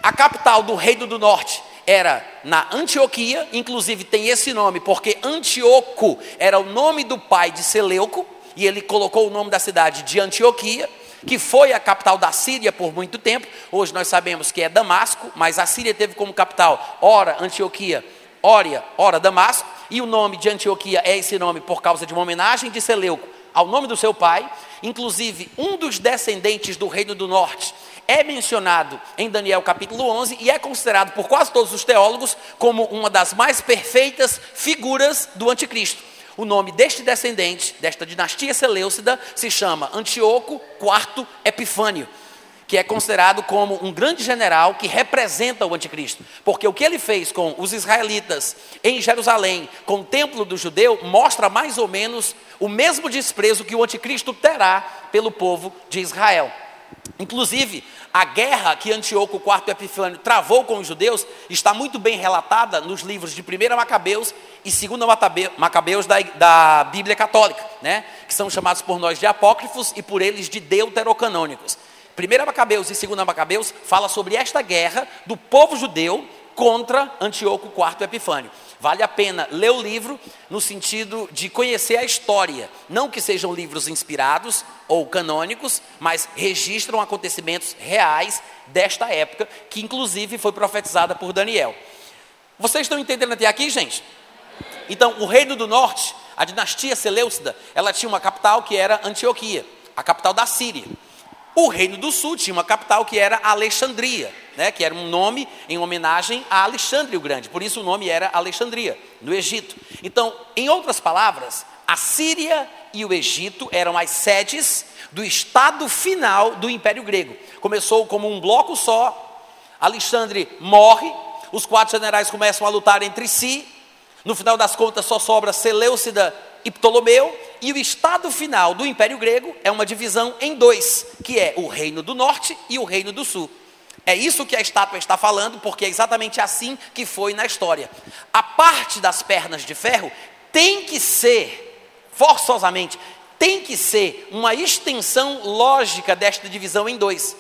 A capital do Reino do Norte era na Antioquia, inclusive tem esse nome porque Antioco era o nome do pai de Seleuco, e ele colocou o nome da cidade de Antioquia que foi a capital da Síria por muito tempo. Hoje nós sabemos que é Damasco, mas a Síria teve como capital, ora Antioquia, ora, ora Damasco, e o nome de Antioquia é esse nome por causa de uma homenagem de Seleuco ao nome do seu pai. Inclusive, um dos descendentes do Reino do Norte é mencionado em Daniel capítulo 11 e é considerado por quase todos os teólogos como uma das mais perfeitas figuras do anticristo. O nome deste descendente, desta dinastia Seleucida, se chama Antíoco IV Epifânio, que é considerado como um grande general que representa o anticristo. Porque o que ele fez com os israelitas em Jerusalém, com o templo do judeu, mostra mais ou menos o mesmo desprezo que o anticristo terá pelo povo de Israel. Inclusive, a guerra que Antíoco IV Epifânio travou com os judeus está muito bem relatada nos livros de 1 Macabeus e 2 Macabeus da, da Bíblia Católica, né? que são chamados por nós de apócrifos e por eles de deuterocanônicos. 1 Macabeus e 2 Macabeus fala sobre esta guerra do povo judeu contra Antíoco IV Epifânio. Vale a pena ler o livro no sentido de conhecer a história. Não que sejam livros inspirados ou canônicos, mas registram acontecimentos reais desta época, que inclusive foi profetizada por Daniel. Vocês estão entendendo até aqui, gente? Então, o reino do norte, a dinastia Seleucida, ela tinha uma capital que era Antioquia, a capital da Síria. O Reino do Sul tinha uma capital que era Alexandria, né, que era um nome em homenagem a Alexandre o Grande, por isso o nome era Alexandria, no Egito. Então, em outras palavras, a Síria e o Egito eram as sedes do estado final do Império Grego. Começou como um bloco só, Alexandre morre, os quatro generais começam a lutar entre si, no final das contas só sobra Seleucida e Ptolomeu, e o estado final do Império Grego é uma divisão em dois, que é o Reino do Norte e o Reino do Sul. É isso que a estátua está falando, porque é exatamente assim que foi na história. A parte das pernas de ferro tem que ser, forçosamente, tem que ser uma extensão lógica desta divisão em dois.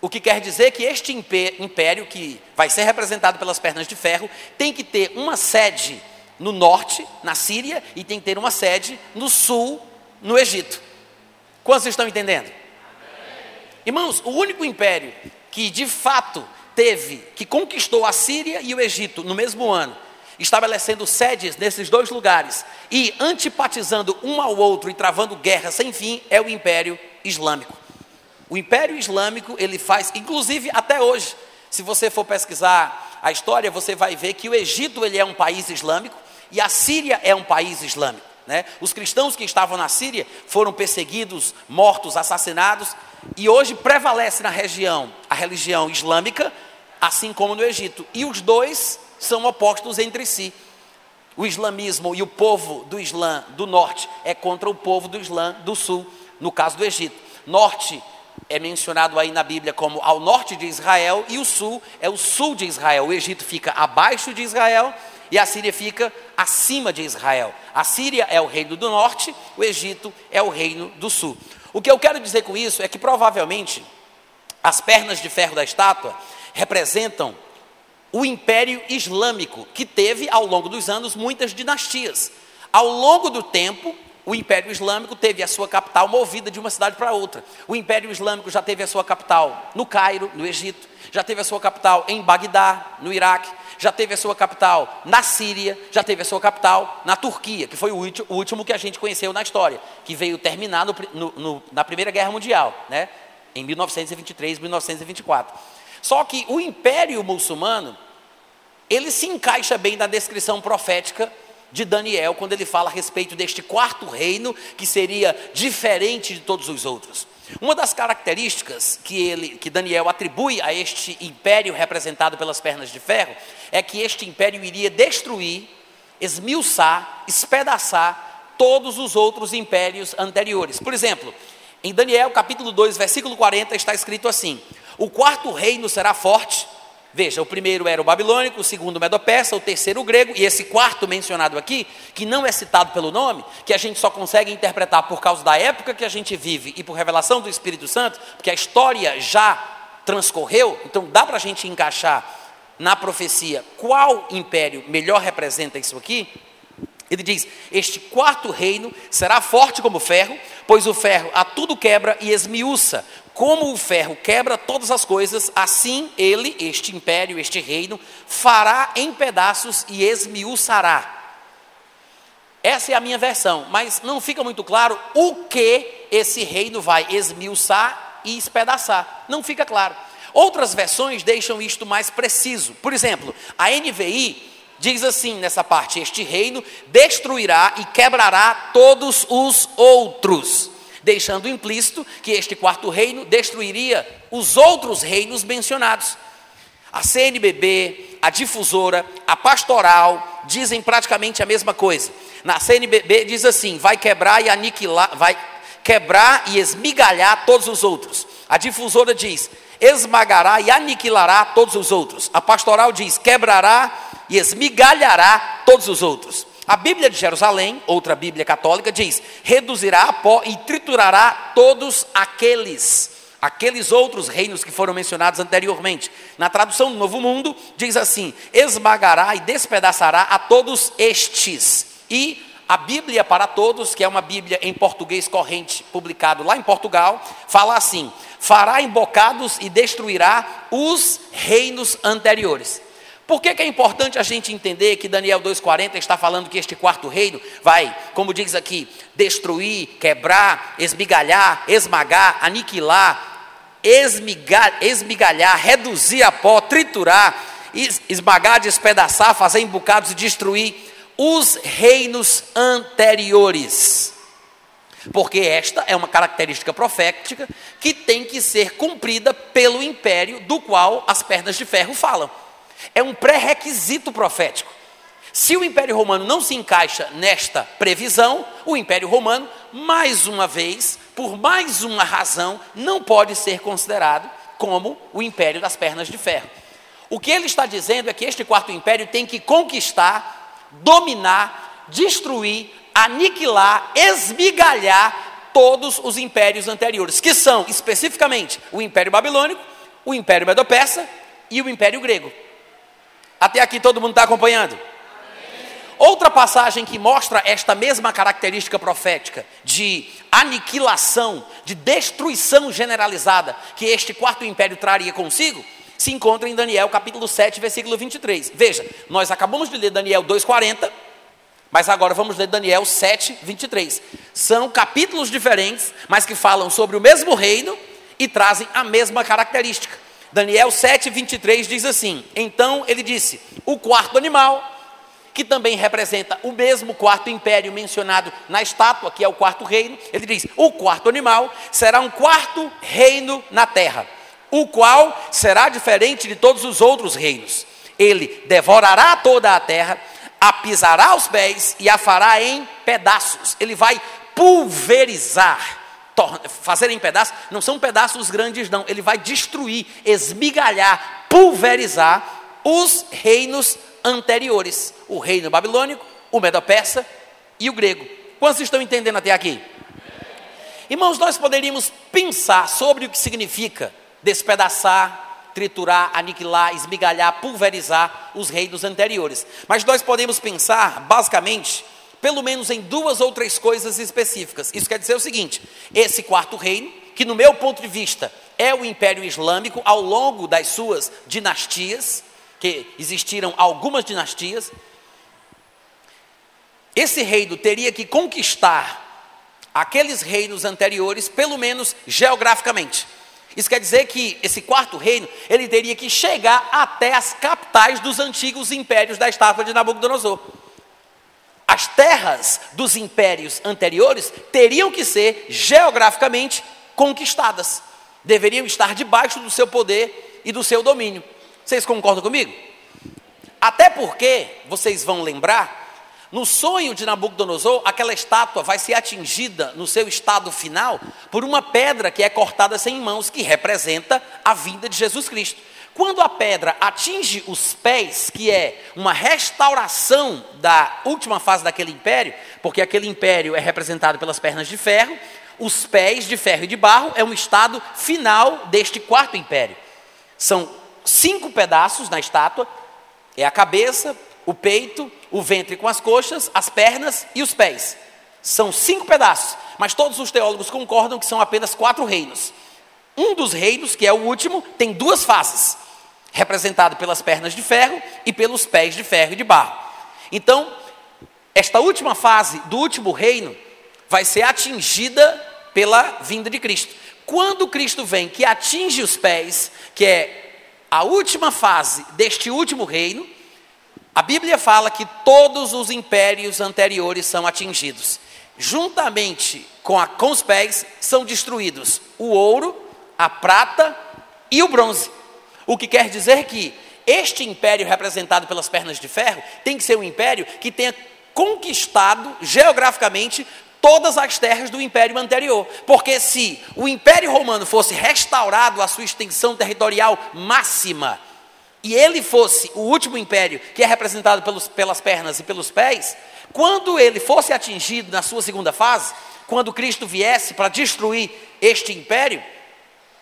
O que quer dizer que este império, que vai ser representado pelas pernas de ferro, tem que ter uma sede no norte, na Síria, e tem que ter uma sede no sul, no Egito. Quantos estão entendendo? Irmãos, o único império que de fato teve, que conquistou a Síria e o Egito no mesmo ano, estabelecendo sedes nesses dois lugares e antipatizando um ao outro e travando guerra sem fim, é o Império Islâmico. O Império Islâmico, ele faz, inclusive até hoje, se você for pesquisar a história, você vai ver que o Egito ele é um país islâmico, e a Síria é um país islâmico. Né? Os cristãos que estavam na Síria foram perseguidos, mortos, assassinados, e hoje prevalece na região a religião islâmica, assim como no Egito. E os dois são opostos entre si. O islamismo e o povo do Islã do norte é contra o povo do Islã do sul, no caso do Egito. Norte é mencionado aí na Bíblia como ao norte de Israel, e o sul é o sul de Israel. O Egito fica abaixo de Israel e a Síria fica acima de Israel. A Síria é o reino do norte, o Egito é o reino do sul. O que eu quero dizer com isso é que provavelmente as pernas de ferro da estátua representam o Império Islâmico, que teve ao longo dos anos muitas dinastias. Ao longo do tempo, o Império Islâmico teve a sua capital movida de uma cidade para outra. O Império Islâmico já teve a sua capital no Cairo, no Egito, já teve a sua capital em Bagdá, no Iraque, já teve a sua capital na Síria, já teve a sua capital na Turquia, que foi o último que a gente conheceu na história, que veio terminar no, no, na Primeira Guerra Mundial, né? em 1923, 1924. Só que o Império Muçulmano, ele se encaixa bem na descrição profética de Daniel quando ele fala a respeito deste quarto reino que seria diferente de todos os outros. Uma das características que, ele, que Daniel atribui a este império representado pelas pernas de ferro é que este império iria destruir, esmiuçar, espedaçar todos os outros impérios anteriores. Por exemplo, em Daniel capítulo 2, versículo 40, está escrito assim: O quarto reino será forte Veja, o primeiro era o babilônico, o segundo o medo-persa, o terceiro o grego, e esse quarto mencionado aqui, que não é citado pelo nome, que a gente só consegue interpretar por causa da época que a gente vive e por revelação do Espírito Santo, porque a história já transcorreu, então dá para a gente encaixar na profecia qual império melhor representa isso aqui. Ele diz: Este quarto reino será forte como ferro, pois o ferro a tudo quebra e esmiuça, como o ferro quebra todas as coisas, assim ele, este império, este reino, fará em pedaços e esmiuçará. Essa é a minha versão, mas não fica muito claro o que esse reino vai esmiuçar e espedaçar. Não fica claro. Outras versões deixam isto mais preciso. Por exemplo, a NVI diz assim nessa parte: Este reino destruirá e quebrará todos os outros deixando implícito que este quarto reino destruiria os outros reinos mencionados. A CNBB, a difusora, a pastoral dizem praticamente a mesma coisa. Na CNBB diz assim: vai quebrar e aniquilar, vai quebrar e esmigalhar todos os outros. A difusora diz: esmagará e aniquilará todos os outros. A pastoral diz: quebrará e esmigalhará todos os outros. A Bíblia de Jerusalém, outra Bíblia católica, diz: reduzirá a pó e triturará todos aqueles, aqueles outros reinos que foram mencionados anteriormente. Na tradução do Novo Mundo, diz assim: esmagará e despedaçará a todos estes. E a Bíblia para Todos, que é uma Bíblia em português corrente, publicado lá em Portugal, fala assim: fará embocados e destruirá os reinos anteriores. Por que, que, é importante a gente entender que Daniel 2,40 está falando que este quarto reino vai, como diz aqui, destruir, quebrar, esmigalhar, esmagar, aniquilar, esmigalhar, esmigalhar reduzir a pó, triturar, esmagar, despedaçar, fazer em bocados e destruir os reinos anteriores. Porque esta é uma característica profética que tem que ser cumprida pelo império do qual as pernas de ferro falam. É um pré-requisito profético. Se o Império Romano não se encaixa nesta previsão, o Império Romano, mais uma vez, por mais uma razão, não pode ser considerado como o Império das pernas de ferro. O que ele está dizendo é que este quarto império tem que conquistar, dominar, destruir, aniquilar, esmigalhar todos os impérios anteriores, que são especificamente o Império Babilônico, o Império Medo-Persa e o Império Grego. Até aqui todo mundo está acompanhando? Outra passagem que mostra esta mesma característica profética de aniquilação, de destruição generalizada que este quarto império traria consigo, se encontra em Daniel capítulo 7, versículo 23. Veja, nós acabamos de ler Daniel 2,40, mas agora vamos ler Daniel 7, 23. São capítulos diferentes, mas que falam sobre o mesmo reino e trazem a mesma característica. Daniel 7, 23 diz assim: Então ele disse: O quarto animal, que também representa o mesmo quarto império mencionado na estátua, que é o quarto reino, ele diz: O quarto animal será um quarto reino na terra, o qual será diferente de todos os outros reinos. Ele devorará toda a terra, a pisará aos pés e a fará em pedaços. Ele vai pulverizar fazer em pedaços, não são pedaços grandes, não. Ele vai destruir, esmigalhar, pulverizar os reinos anteriores: o reino babilônico, o medo-persa e o grego. Quantos estão entendendo até aqui? Irmãos, nós poderíamos pensar sobre o que significa despedaçar, triturar, aniquilar, esmigalhar, pulverizar os reinos anteriores. Mas nós podemos pensar, basicamente, pelo menos em duas ou três coisas específicas. Isso quer dizer o seguinte: esse quarto reino, que no meu ponto de vista é o Império Islâmico ao longo das suas dinastias, que existiram algumas dinastias, esse reino teria que conquistar aqueles reinos anteriores, pelo menos geograficamente. Isso quer dizer que esse quarto reino, ele teria que chegar até as capitais dos antigos impérios da estátua de Nabucodonosor. As terras dos impérios anteriores teriam que ser geograficamente conquistadas, deveriam estar debaixo do seu poder e do seu domínio. Vocês concordam comigo? Até porque, vocês vão lembrar, no sonho de Nabucodonosor, aquela estátua vai ser atingida no seu estado final por uma pedra que é cortada sem mãos, que representa a vinda de Jesus Cristo. Quando a pedra atinge os pés, que é uma restauração da última fase daquele império, porque aquele império é representado pelas pernas de ferro, os pés de ferro e de barro é um estado final deste quarto império. São cinco pedaços na estátua: é a cabeça, o peito, o ventre com as coxas, as pernas e os pés. São cinco pedaços, mas todos os teólogos concordam que são apenas quatro reinos. Um dos reinos, que é o último, tem duas faces representado pelas pernas de ferro e pelos pés de ferro e de barro. Então, esta última fase do último reino vai ser atingida pela vinda de Cristo. Quando Cristo vem, que atinge os pés, que é a última fase deste último reino, a Bíblia fala que todos os impérios anteriores são atingidos. Juntamente com, a, com os pés são destruídos o ouro, a prata e o bronze. O que quer dizer que este império representado pelas pernas de ferro tem que ser um império que tenha conquistado geograficamente todas as terras do império anterior. Porque se o império romano fosse restaurado à sua extensão territorial máxima, e ele fosse o último império que é representado pelos, pelas pernas e pelos pés, quando ele fosse atingido na sua segunda fase, quando Cristo viesse para destruir este império,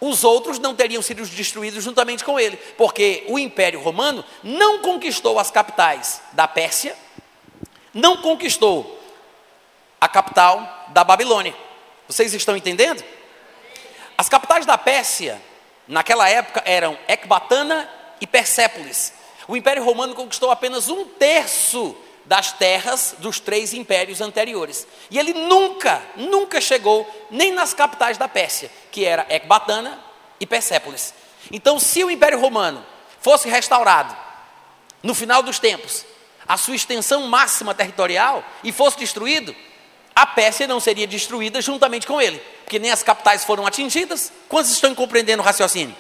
os outros não teriam sido destruídos juntamente com ele, porque o Império Romano não conquistou as capitais da Pérsia, não conquistou a capital da Babilônia. Vocês estão entendendo? As capitais da Pérsia, naquela época, eram Ecbatana e Persépolis. O Império Romano conquistou apenas um terço das terras dos três impérios anteriores. E ele nunca, nunca chegou nem nas capitais da Pérsia, que era Ecbatana e Persépolis. Então, se o Império Romano fosse restaurado no final dos tempos, a sua extensão máxima territorial e fosse destruído, a Pérsia não seria destruída juntamente com ele, porque nem as capitais foram atingidas. Quantos estão compreendendo o raciocínio?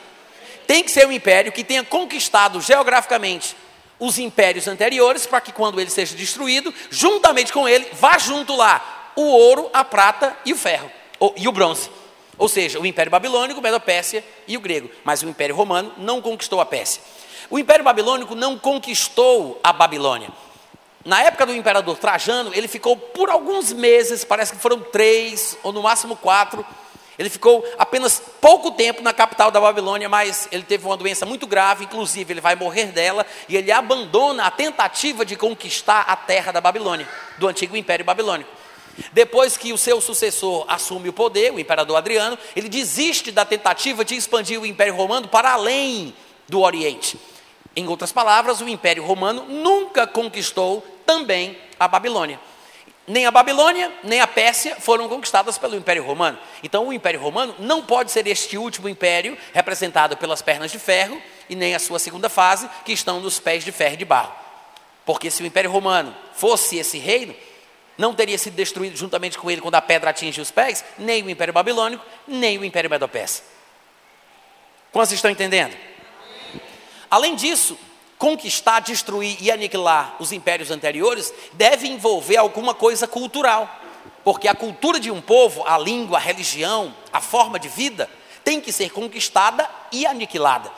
Tem que ser um império que tenha conquistado geograficamente os impérios anteriores, para que quando ele seja destruído, juntamente com ele, vá junto lá o ouro, a prata e o ferro, ou, e o bronze. Ou seja, o Império Babilônico, o Medo-Pérsia e o grego. Mas o Império Romano não conquistou a Pérsia. O Império Babilônico não conquistou a Babilônia. Na época do imperador Trajano, ele ficou por alguns meses, parece que foram três, ou no máximo quatro, ele ficou apenas pouco tempo na capital da Babilônia, mas ele teve uma doença muito grave, inclusive ele vai morrer dela, e ele abandona a tentativa de conquistar a terra da Babilônia, do antigo Império Babilônico. Depois que o seu sucessor assume o poder, o imperador Adriano, ele desiste da tentativa de expandir o Império Romano para além do Oriente. Em outras palavras, o Império Romano nunca conquistou também a Babilônia. Nem a Babilônia, nem a Pérsia foram conquistadas pelo Império Romano. Então, o Império Romano não pode ser este último império, representado pelas pernas de ferro, e nem a sua segunda fase, que estão nos pés de ferro e de barro. Porque se o Império Romano fosse esse reino, não teria sido destruído juntamente com ele quando a pedra atinge os pés, nem o Império Babilônico, nem o Império Medo-Persa. Quantos estão entendendo? Além disso, conquistar, destruir e aniquilar os impérios anteriores deve envolver alguma coisa cultural. Porque a cultura de um povo, a língua, a religião, a forma de vida, tem que ser conquistada e aniquilada.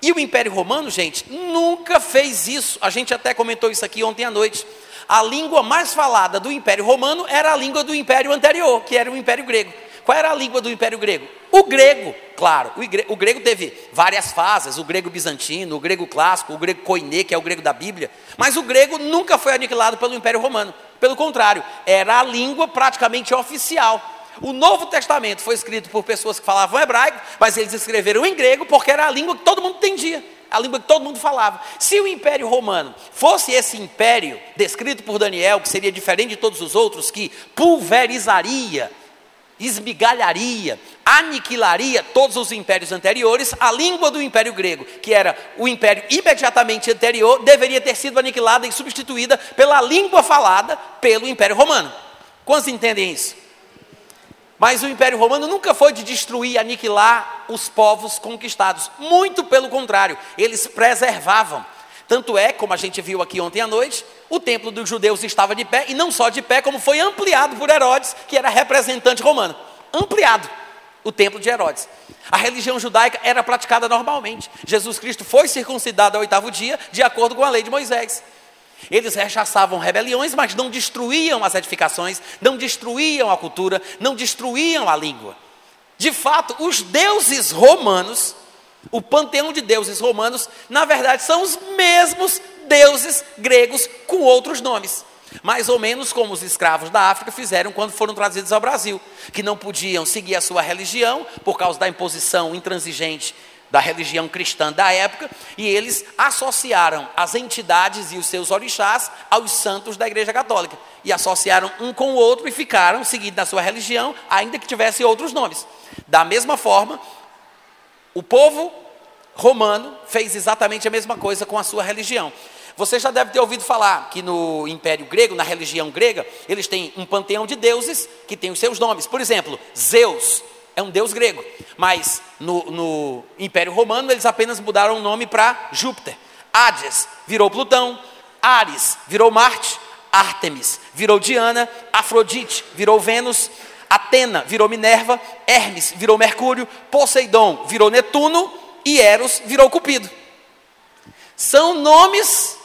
E o Império Romano, gente, nunca fez isso. A gente até comentou isso aqui ontem à noite. A língua mais falada do Império Romano era a língua do Império anterior, que era o Império Grego. Qual era a língua do Império Grego? O grego, claro. O grego, teve várias fases: o grego bizantino, o grego clássico, o grego koiné, que é o grego da Bíblia. Mas o grego nunca foi aniquilado pelo Império Romano. Pelo contrário, era a língua praticamente oficial. O Novo Testamento foi escrito por pessoas que falavam hebraico, mas eles escreveram em grego porque era a língua que todo mundo entendia, a língua que todo mundo falava. Se o Império Romano fosse esse império descrito por Daniel, que seria diferente de todos os outros, que pulverizaria esmigalharia, aniquilaria todos os impérios anteriores, a língua do império grego, que era o império imediatamente anterior, deveria ter sido aniquilada e substituída pela língua falada pelo império romano. Quantos entendem isso? Mas o império romano nunca foi de destruir, aniquilar os povos conquistados, muito pelo contrário, eles preservavam. Tanto é, como a gente viu aqui ontem à noite, o templo dos judeus estava de pé, e não só de pé, como foi ampliado por Herodes, que era representante romano. Ampliado o templo de Herodes. A religião judaica era praticada normalmente. Jesus Cristo foi circuncidado ao oitavo dia, de acordo com a lei de Moisés. Eles rechaçavam rebeliões, mas não destruíam as edificações, não destruíam a cultura, não destruíam a língua. De fato, os deuses romanos, o panteão de deuses romanos, na verdade, são os mesmos deuses gregos com outros nomes. Mais ou menos como os escravos da África fizeram quando foram trazidos ao Brasil, que não podiam seguir a sua religião por causa da imposição intransigente da religião cristã da época, e eles associaram as entidades e os seus orixás aos santos da Igreja Católica. E associaram um com o outro e ficaram seguindo na sua religião, ainda que tivesse outros nomes. Da mesma forma, o povo romano fez exatamente a mesma coisa com a sua religião. Você já deve ter ouvido falar que no Império Grego, na religião grega, eles têm um panteão de deuses que tem os seus nomes. Por exemplo, Zeus é um deus grego, mas no, no Império Romano eles apenas mudaram o nome para Júpiter. Hades virou Plutão, Ares virou Marte, Ártemis virou Diana, Afrodite virou Vênus, Atena virou Minerva, Hermes virou Mercúrio, Poseidon virou Netuno e Eros virou Cupido. São nomes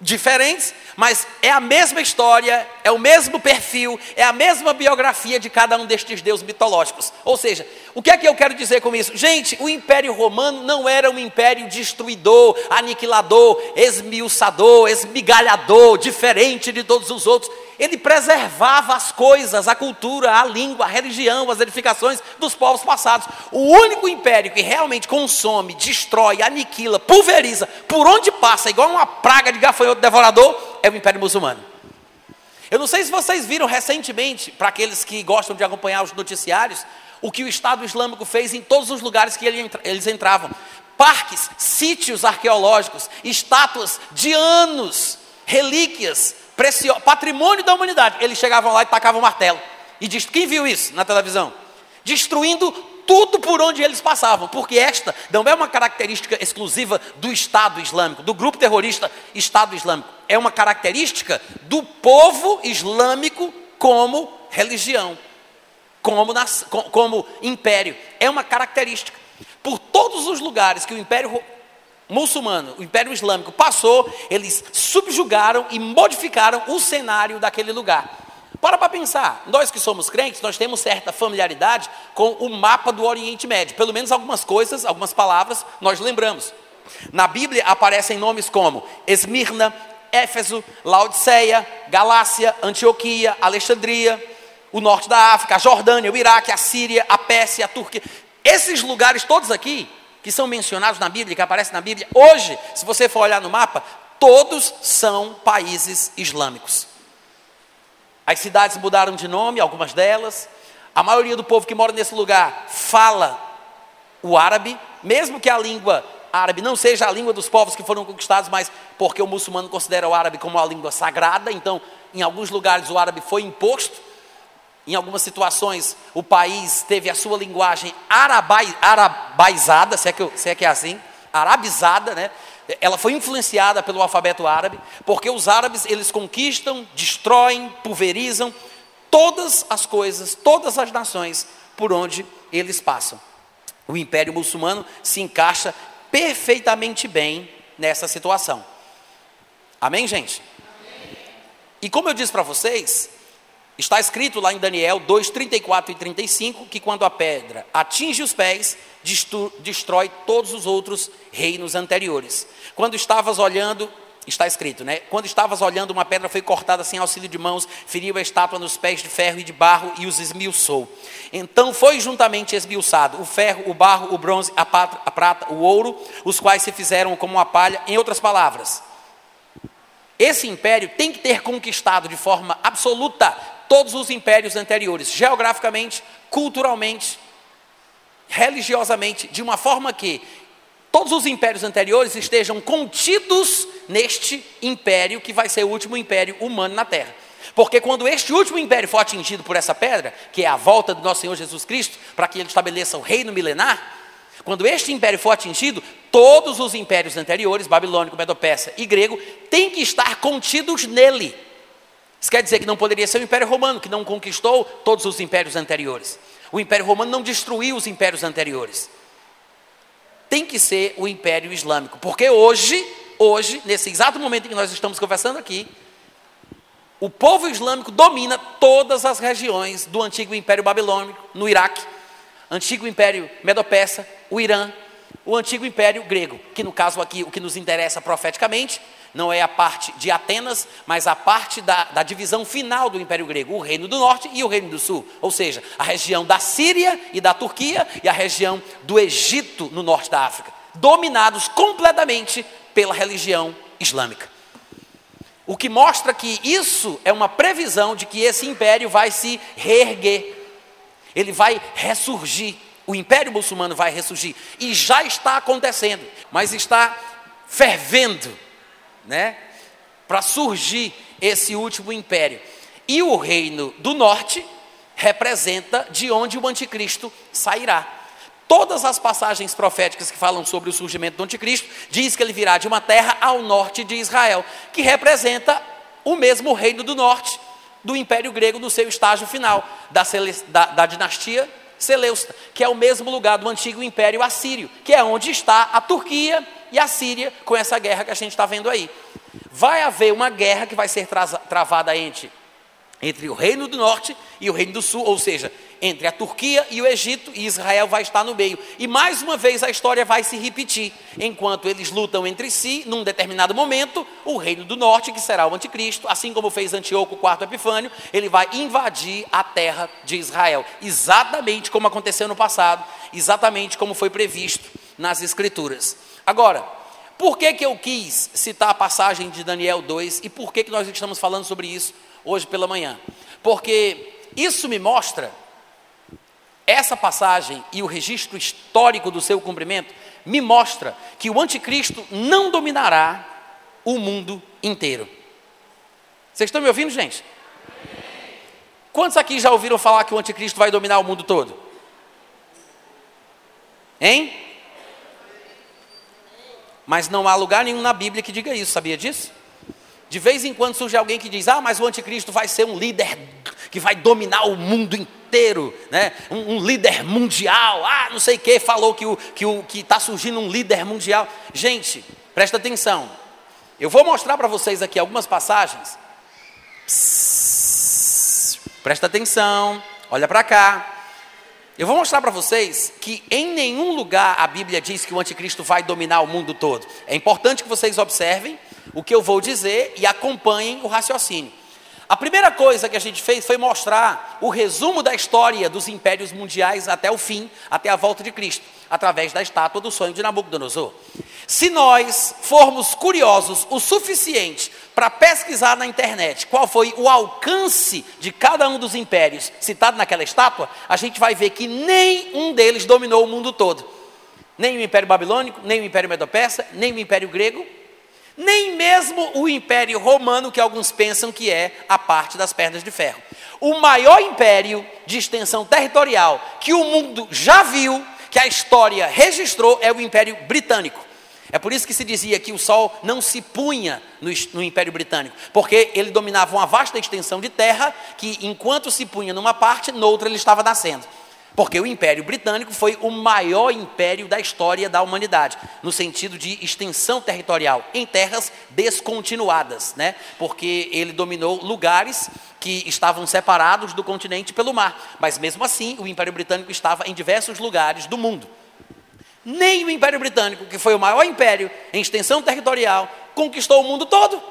diferentes, mas é a mesma história, é o mesmo perfil, é a mesma biografia de cada um destes deuses mitológicos. Ou seja, o que é que eu quero dizer com isso? Gente, o Império Romano não era um império destruidor, aniquilador, esmiuçador, esmigalhador, diferente de todos os outros ele preservava as coisas, a cultura, a língua, a religião, as edificações dos povos passados. O único império que realmente consome, destrói, aniquila, pulveriza, por onde passa, igual uma praga de gafanhoto devorador, é o Império Muçulmano. Eu não sei se vocês viram recentemente, para aqueles que gostam de acompanhar os noticiários, o que o Estado Islâmico fez em todos os lugares que eles entravam. Parques, sítios arqueológicos, estátuas de anos, relíquias, precioso, patrimônio da humanidade. Eles chegavam lá e tacavam o martelo. E diz, quem viu isso na televisão? Destruindo tudo por onde eles passavam, porque esta não é uma característica exclusiva do Estado Islâmico, do grupo terrorista Estado Islâmico, é uma característica do povo islâmico como religião, como, nas, como império, é uma característica. Por todos os lugares que o Império muçulmano, o Império Islâmico passou, eles subjugaram e modificaram o cenário daquele lugar. Para para pensar, nós que somos crentes, nós temos certa familiaridade com o mapa do Oriente Médio. Pelo menos algumas coisas, algumas palavras nós lembramos. Na Bíblia aparecem nomes como Esmirna, Éfeso, Laodiceia, Galácia, Antioquia, Alexandria, o norte da África, a Jordânia, o Iraque, a Síria, a Pérsia, a Turquia. Esses lugares todos aqui que são mencionados na Bíblia, que aparecem na Bíblia, hoje, se você for olhar no mapa, todos são países islâmicos. As cidades mudaram de nome, algumas delas. A maioria do povo que mora nesse lugar fala o árabe, mesmo que a língua árabe não seja a língua dos povos que foram conquistados, mas porque o muçulmano considera o árabe como uma língua sagrada, então em alguns lugares o árabe foi imposto. Em algumas situações, o país teve a sua linguagem arabai, arabaizada, se é, que, se é que é assim, arabizada, né? Ela foi influenciada pelo alfabeto árabe, porque os árabes, eles conquistam, destroem, pulverizam todas as coisas, todas as nações por onde eles passam. O Império Muçulmano se encaixa perfeitamente bem nessa situação. Amém, gente? Amém. E como eu disse para vocês, Está escrito lá em Daniel 2, 34 e 35 que quando a pedra atinge os pés, destrói todos os outros reinos anteriores. Quando estavas olhando, está escrito, né? Quando estavas olhando, uma pedra foi cortada sem auxílio de mãos, feriu a estátua nos pés de ferro e de barro e os esmiuçou. Então foi juntamente esmiuçado o ferro, o barro, o bronze, a a prata, o ouro, os quais se fizeram como uma palha. Em outras palavras, esse império tem que ter conquistado de forma absoluta todos os impérios anteriores, geograficamente, culturalmente, religiosamente, de uma forma que todos os impérios anteriores estejam contidos neste império que vai ser o último império humano na Terra. Porque quando este último império for atingido por essa pedra, que é a volta do nosso Senhor Jesus Cristo, para que ele estabeleça o reino milenar, quando este império for atingido, todos os impérios anteriores, babilônico, medo-persa e grego, têm que estar contidos nele. Isso quer dizer que não poderia ser o Império Romano, que não conquistou todos os impérios anteriores. O Império Romano não destruiu os impérios anteriores. Tem que ser o Império Islâmico, porque hoje, hoje, nesse exato momento em que nós estamos conversando aqui, o povo islâmico domina todas as regiões do antigo Império Babilônico, no Iraque, antigo Império Medo-Persa, o Irã, o antigo Império Grego, que no caso aqui, o que nos interessa profeticamente, não é a parte de Atenas, mas a parte da, da, divisão final do Império Grego, o Reino do Norte e o Reino do Sul, ou seja, a região da Síria e da Turquia e a região do Egito no norte da África, dominados completamente pela religião islâmica. O que mostra que isso é uma previsão de que esse império vai se reerguer, ele vai ressurgir, o Império Muçulmano vai ressurgir, e já está acontecendo, mas está fervendo né, para surgir esse último império. E o reino do norte representa de onde o anticristo sairá. Todas as passagens proféticas que falam sobre o surgimento do anticristo diz que ele virá de uma terra ao norte de Israel, que representa o mesmo reino do norte do Império Grego no seu estágio final, da, da, da dinastia Seleucida, que é o mesmo lugar do antigo Império Assírio, que é onde está a Turquia e a Síria com essa guerra que a gente está vendo aí. Vai haver uma guerra que vai ser travada entre, entre o Reino do Norte e o Reino do Sul, ou seja, entre a Turquia e o Egito, e Israel vai estar no meio. E mais uma vez a história vai se repetir. Enquanto eles lutam entre si, num determinado momento, o reino do norte, que será o anticristo, assim como fez Antíoco IV Epifânio, ele vai invadir a terra de Israel. Exatamente como aconteceu no passado, exatamente como foi previsto nas Escrituras. Agora, por que, que eu quis citar a passagem de Daniel 2 e por que, que nós estamos falando sobre isso hoje pela manhã? Porque isso me mostra, essa passagem e o registro histórico do seu cumprimento, me mostra que o anticristo não dominará o mundo inteiro. Vocês estão me ouvindo, gente? Quantos aqui já ouviram falar que o anticristo vai dominar o mundo todo? Hein? Mas não há lugar nenhum na Bíblia que diga isso, sabia disso? De vez em quando surge alguém que diz: Ah, mas o anticristo vai ser um líder que vai dominar o mundo inteiro, né? um, um líder mundial. Ah, não sei o que, falou que está que o, que tá surgindo um líder mundial. Gente, presta atenção. Eu vou mostrar para vocês aqui algumas passagens. Psss, presta atenção, olha para cá. Eu vou mostrar para vocês que em nenhum lugar a Bíblia diz que o anticristo vai dominar o mundo todo. É importante que vocês observem o que eu vou dizer e acompanhem o raciocínio. A primeira coisa que a gente fez foi mostrar o resumo da história dos impérios mundiais até o fim, até a volta de Cristo, através da estátua do sonho de Nabucodonosor. Se nós formos curiosos o suficiente para pesquisar na internet qual foi o alcance de cada um dos impérios citado naquela estátua, a gente vai ver que nenhum deles dominou o mundo todo. Nem o Império Babilônico, nem o Império Medo-Persa, nem o Império Grego, nem mesmo o Império Romano, que alguns pensam que é a parte das pernas de ferro. O maior império de extensão territorial que o mundo já viu, que a história registrou, é o Império Britânico. É por isso que se dizia que o sol não se punha no, no, Império Britânico, porque ele dominava uma vasta extensão de terra que, enquanto se punha numa parte, noutra ele estava nascendo. Porque o Império Britânico foi o maior império da história da humanidade, no sentido de extensão territorial, em terras descontinuadas, né? porque ele dominou lugares que estavam separados do continente pelo mar, mas mesmo assim o Império Britânico estava em diversos lugares do mundo. Nem o Império Britânico, que foi o maior império em extensão territorial, conquistou o mundo todo.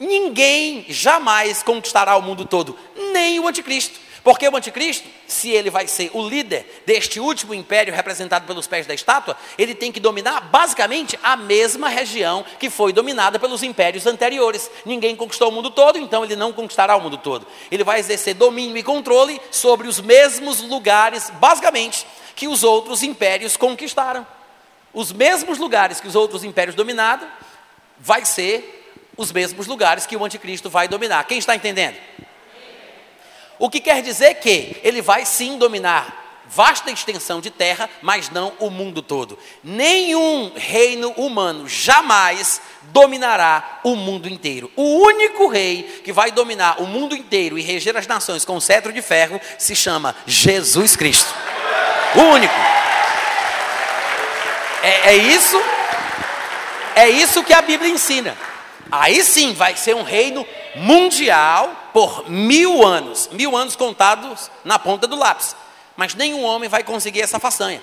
Ninguém jamais conquistará o mundo todo, nem o anticristo Porque o anticristo, se ele vai ser o líder deste último império representado pelos pés da estátua, ele tem que dominar basicamente a mesma região que foi dominada pelos impérios anteriores. Ninguém conquistou o mundo todo, então ele não conquistará o mundo todo. Ele vai exercer domínio e controle sobre os mesmos lugares, basicamente, que os outros impérios conquistaram. Os mesmos lugares que os outros impérios dominaram, vai ser os mesmos lugares que o anticristo vai dominar. Quem está entendendo? O que quer dizer que ele vai sim dominar vasta extensão de terra, mas não o mundo todo. Nenhum reino humano jamais dominará o mundo inteiro. O único rei que vai dominar o mundo inteiro e reger as nações com o cetro de ferro se chama Jesus Cristo. O único. É, é isso. É isso que a Bíblia ensina. Aí sim vai ser um reino mundial por mil anos, mil anos contados na ponta do lápis. Mas nenhum homem vai conseguir essa façanha.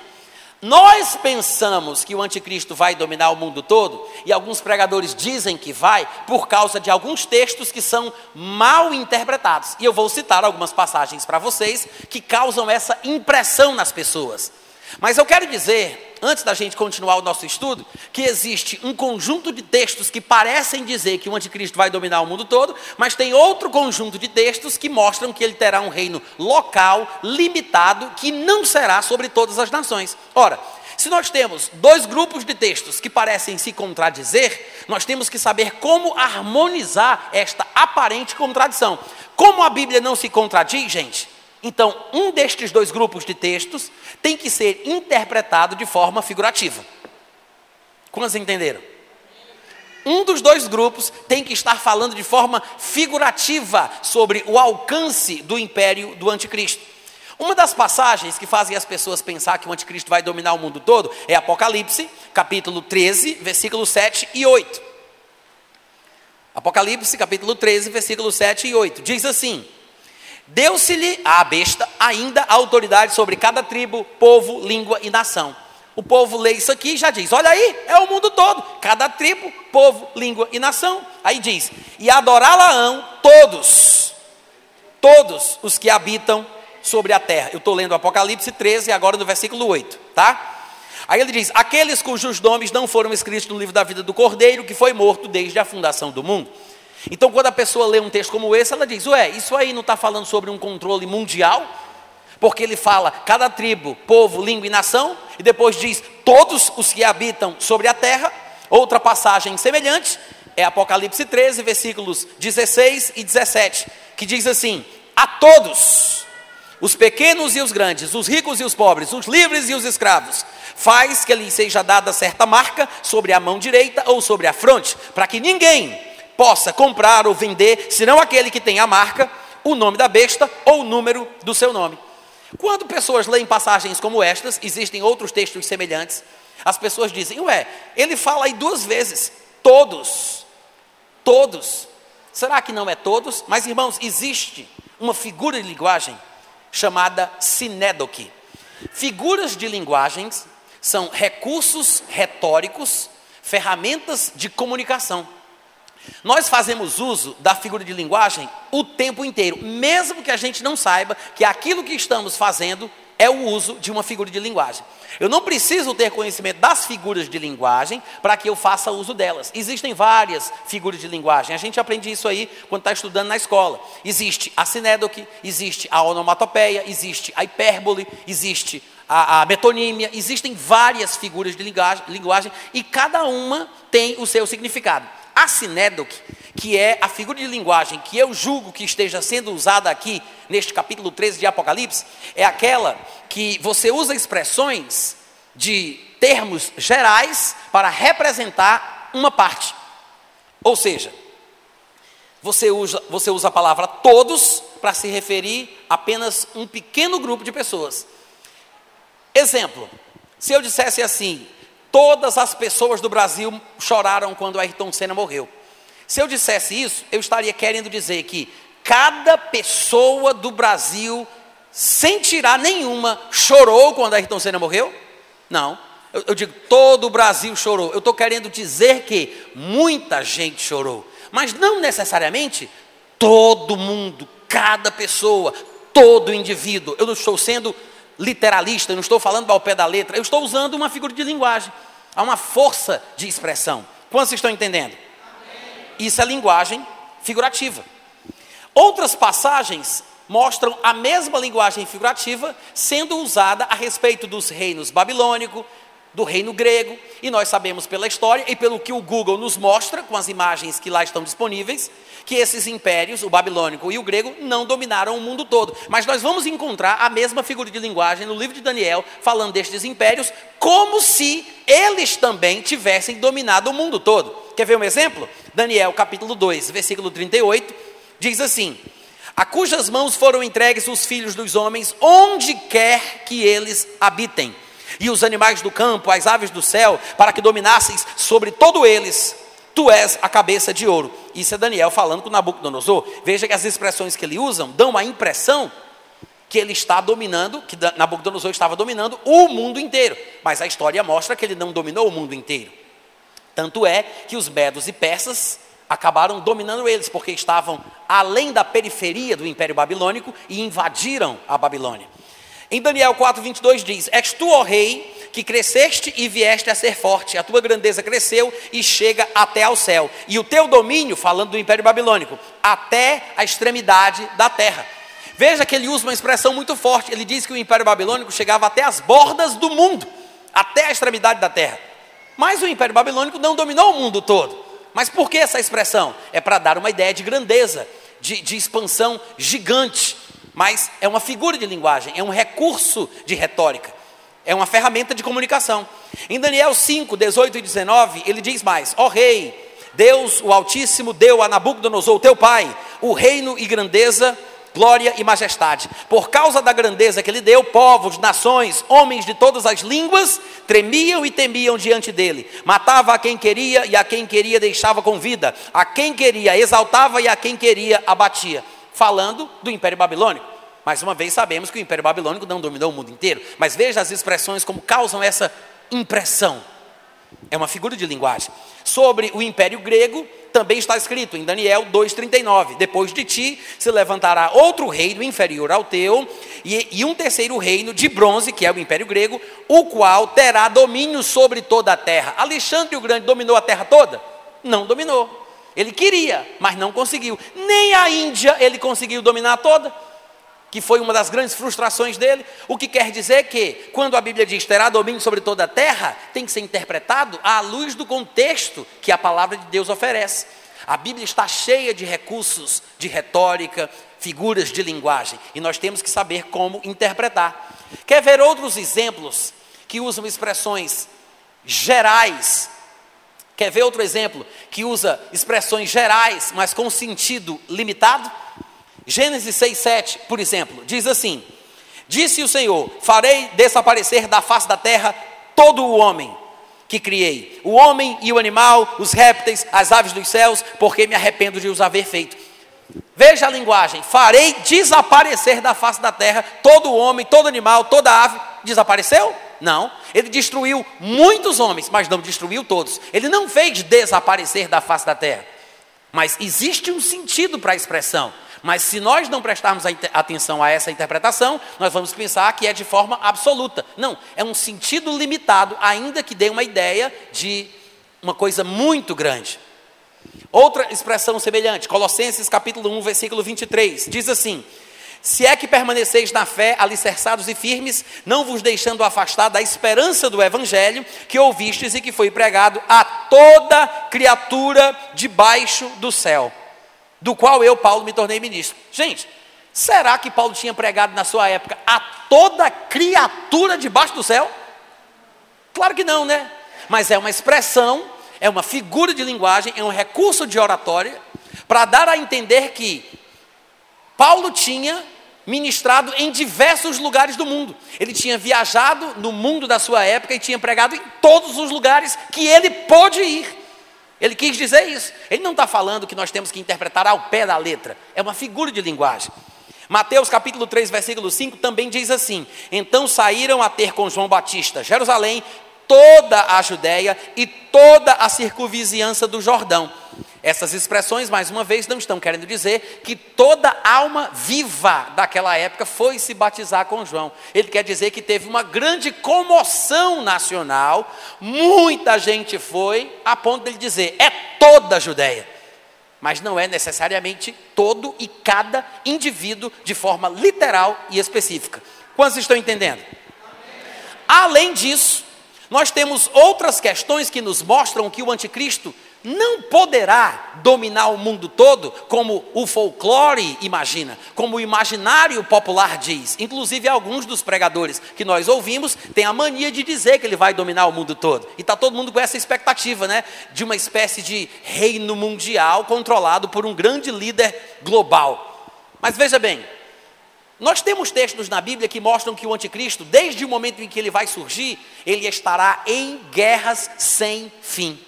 Nós pensamos que o anticristo vai dominar o mundo todo, e alguns pregadores dizem que vai, por causa de alguns textos que são mal interpretados. E eu vou citar algumas passagens para vocês que causam essa impressão nas pessoas. Mas eu quero dizer, antes da gente continuar o nosso estudo, que existe um conjunto de textos que parecem dizer que o anticristo vai dominar o mundo todo, mas tem outro conjunto de textos que mostram que ele terá um reino local, limitado, que não será sobre todas as nações. Ora, se nós temos dois grupos de textos que parecem se contradizer, nós temos que saber como harmonizar esta aparente contradição. Como a Bíblia não se contradiz, gente, então, um destes dois grupos de textos tem que ser interpretado de forma figurativa. Quantos entenderam? Um dos dois grupos tem que estar falando de forma figurativa sobre o alcance do império do anticristo. Uma das passagens que fazem as pessoas pensar que o anticristo vai dominar o mundo todo é Apocalipse, capítulo 13, versículos 7 e 8. Apocalipse, capítulo 13, versículos 7 e 8. Diz assim: Deu-se-lhe à besta ainda a autoridade sobre cada tribo, povo, língua e nação. O povo lê isso aqui e já diz: olha aí, é o mundo todo, cada tribo, povo, língua e nação. Aí diz: e adorá-la-ão todos, todos os que habitam sobre a terra. Eu estou lendo Apocalipse 13, agora no versículo 8, tá? Aí ele diz: aqueles cujos nomes não foram escritos no livro da vida do Cordeiro, que foi morto desde a fundação do mundo. Então, quando a pessoa lê um texto como esse, ela diz: Ué, isso aí não está falando sobre um controle mundial? Porque ele fala cada tribo, povo, língua e nação, e depois diz todos os que habitam sobre a terra. Outra passagem semelhante é Apocalipse 13, versículos 16 e 17, que diz assim: A todos, os pequenos e os grandes, os ricos e os pobres, os livres e os escravos, faz que lhe seja dada certa marca sobre a mão direita ou sobre a fronte, para que ninguém possa comprar ou vender, senão aquele que tem a marca, o nome da besta ou o número do seu nome. Quando pessoas leem passagens como estas, existem outros textos semelhantes, as pessoas dizem, ué, ele fala aí duas vezes, todos, todos. Será que não é todos? Mas irmãos, existe uma figura de linguagem chamada sinédoque. Figuras de linguagens são recursos retóricos, ferramentas de comunicação. Nós fazemos uso da figura de linguagem o tempo inteiro, mesmo que a gente não saiba que aquilo que estamos fazendo é o uso de uma figura de linguagem. Eu não preciso ter conhecimento das figuras de linguagem para que eu faça uso delas. Existem várias figuras de linguagem. A gente aprende isso aí quando está estudando na escola. Existe a sinédoque, existe a onomatopeia, existe a hipérbole, existe a, a metonímia. Existem várias figuras de linguagem, linguagem e cada uma tem o seu significado. A sinédoque, que é a figura de linguagem que eu julgo que esteja sendo usada aqui neste capítulo 13 de Apocalipse, é aquela que você usa expressões de termos gerais para representar uma parte. Ou seja, você usa, você usa a palavra todos para se referir a apenas um pequeno grupo de pessoas. Exemplo, se eu dissesse assim, Todas as pessoas do Brasil choraram quando Ayrton Senna morreu. Se eu dissesse isso, eu estaria querendo dizer que cada pessoa do Brasil, sem tirar nenhuma, chorou quando Ayrton Senna morreu? Não. Eu, eu digo, todo o Brasil chorou. Eu estou querendo dizer que muita gente chorou. Mas não necessariamente todo mundo, cada pessoa, todo indivíduo. Eu não estou sendo literalista, eu não estou falando ao pé da letra, eu estou usando uma figura de linguagem. Há uma força de expressão. Quantos estão entendendo? Isso é linguagem figurativa. Outras passagens mostram a mesma linguagem figurativa sendo usada a respeito dos reinos babilônico, do reino grego, e nós sabemos pela história e pelo que o Google nos mostra, com as imagens que lá estão disponíveis, que esses impérios, o babilônico e o grego, não dominaram o mundo todo. Mas nós vamos encontrar a mesma figura de linguagem no livro de Daniel, falando destes impérios, como se eles também tivessem dominado o mundo todo. Quer ver um exemplo? Daniel capítulo 2, versículo 38, diz assim: A cujas mãos foram entregues os filhos dos homens, onde quer que eles habitem e os animais do campo, as aves do céu, para que dominasseis sobre todo eles. Tu és a cabeça de ouro. Isso é Daniel falando com Nabucodonosor. Veja que as expressões que ele usa dão a impressão que ele está dominando, que Nabucodonosor estava dominando o mundo inteiro. Mas a história mostra que ele não dominou o mundo inteiro. Tanto é que os medos e persas acabaram dominando eles, porque estavam além da periferia do Império Babilônico e invadiram a Babilônia. Em Daniel 4, 22 diz: És tu, ó rei, que cresceste e vieste a ser forte, a tua grandeza cresceu e chega até ao céu, e o teu domínio, falando do Império Babilônico, até a extremidade da terra. Veja que ele usa uma expressão muito forte, ele diz que o Império Babilônico chegava até as bordas do mundo, até a extremidade da terra. Mas o Império Babilônico não dominou o mundo todo. Mas por que essa expressão? É para dar uma ideia de grandeza, de, de expansão gigante mas é uma figura de linguagem, é um recurso de retórica, é uma ferramenta de comunicação. Em Daniel 5, 18 e 19, ele diz mais: Ó oh, rei, Deus o Altíssimo deu a Nabucodonosor, teu pai, o reino e grandeza, glória e majestade. Por causa da grandeza que ele deu, povos, nações, homens de todas as línguas tremiam e temiam diante dele. Matava a quem queria e a quem queria deixava com vida. A quem queria exaltava e a quem queria abatia falando do Império Babilônico. Mais uma vez sabemos que o Império Babilônico não dominou o mundo inteiro, mas veja as expressões como causam essa impressão. É uma figura de linguagem. Sobre o Império Grego, também está escrito em Daniel 2,39: Depois de ti se levantará outro reino inferior ao teu, e, e, um terceiro reino de bronze, que é o Império Grego, o qual terá domínio sobre toda a terra. Alexandre o Grande dominou a terra toda? Não dominou. Ele queria, mas não conseguiu. Nem a Índia ele conseguiu dominar toda, que foi uma das grandes frustrações dele. O que quer dizer que, quando a Bíblia diz terá domínio sobre toda a terra, tem que ser interpretado à luz do contexto que a palavra de Deus oferece. A Bíblia está cheia de recursos de retórica, figuras de linguagem, e nós temos que saber como interpretar. Quer ver outros exemplos que usam expressões gerais Quer ver outro exemplo que usa expressões gerais, mas com sentido limitado? Gênesis 6, 7, por exemplo, diz assim: Disse o Senhor: Farei desaparecer da face da terra todo o homem que criei, o homem e o animal, os répteis, as aves dos céus, porque me arrependo de os haver feito. Veja a linguagem: farei desaparecer da face da terra todo homem, todo animal, toda ave. Desapareceu? Não. Ele destruiu muitos homens, mas não destruiu todos. Ele não fez desaparecer da face da terra. Mas existe um sentido para a expressão. Mas se nós não prestarmos atenção a essa interpretação, nós vamos pensar que é de forma absoluta. Não, é um sentido limitado, ainda que dê uma ideia de uma coisa muito grande. Outra expressão semelhante, Colossenses capítulo 1, versículo 23, diz assim: se é que permaneceis na fé, alicerçados e firmes, não vos deixando afastar da esperança do Evangelho que ouvistes e que foi pregado a toda criatura debaixo do céu, do qual eu, Paulo, me tornei ministro. Gente, será que Paulo tinha pregado na sua época a toda criatura debaixo do céu? Claro que não, né? Mas é uma expressão, é uma figura de linguagem, é um recurso de oratória para dar a entender que Paulo tinha ministrado em diversos lugares do mundo. Ele tinha viajado no mundo da sua época e tinha pregado em todos os lugares que ele pôde ir. Ele quis dizer isso. Ele não está falando que nós temos que interpretar ao pé da letra. É uma figura de linguagem. Mateus capítulo 3, versículo 5 também diz assim: Então saíram a ter com João Batista, Jerusalém, toda a Judéia e toda a circunvizinhança do Jordão Essas expressões, mais uma vez, não estão querendo dizer que toda alma viva daquela época foi se batizar com João. Ele quer dizer que teve uma grande comoção nacional, muita gente foi, a ponto de ele dizer: é toda a Judéia. Mas não é necessariamente todo e cada indivíduo de forma literal e específica. Quantos estão entendendo? Além disso, nós temos outras questões que nos mostram que o anticristo não poderá dominar o mundo todo como o folclore imagina, como o imaginário popular diz. Inclusive, alguns dos pregadores que nós ouvimos têm a mania de dizer que ele vai dominar o mundo todo. E está todo mundo com essa expectativa, né? De uma espécie de reino mundial controlado por um grande líder global. Mas veja bem, nós temos textos na Bíblia que mostram que o anticristo, desde o momento em que ele vai surgir, ele estará em guerras sem fim.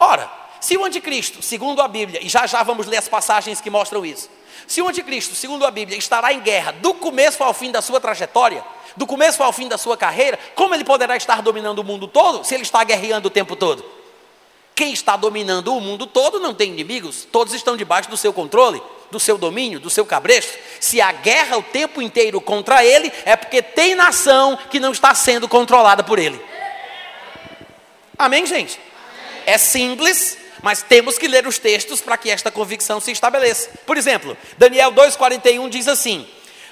Ora, se o anticristo, segundo a Bíblia, e já já vamos ler as passagens que mostram isso, se o anticristo, segundo a Bíblia, estará em guerra do começo ao fim da sua trajetória, do começo ao fim da sua carreira, como ele poderá estar dominando o mundo todo se ele está guerreando o tempo todo? Quem está dominando o mundo todo não tem inimigos, todos estão debaixo do seu controle, do seu domínio, do seu cabresto. Se a guerra o tempo inteiro contra ele, é porque tem nação que não está sendo controlada por ele. Amém, gente? É simples, mas temos que ler os textos para que esta convicção se estabeleça. Por exemplo, Daniel 2,41 diz assim: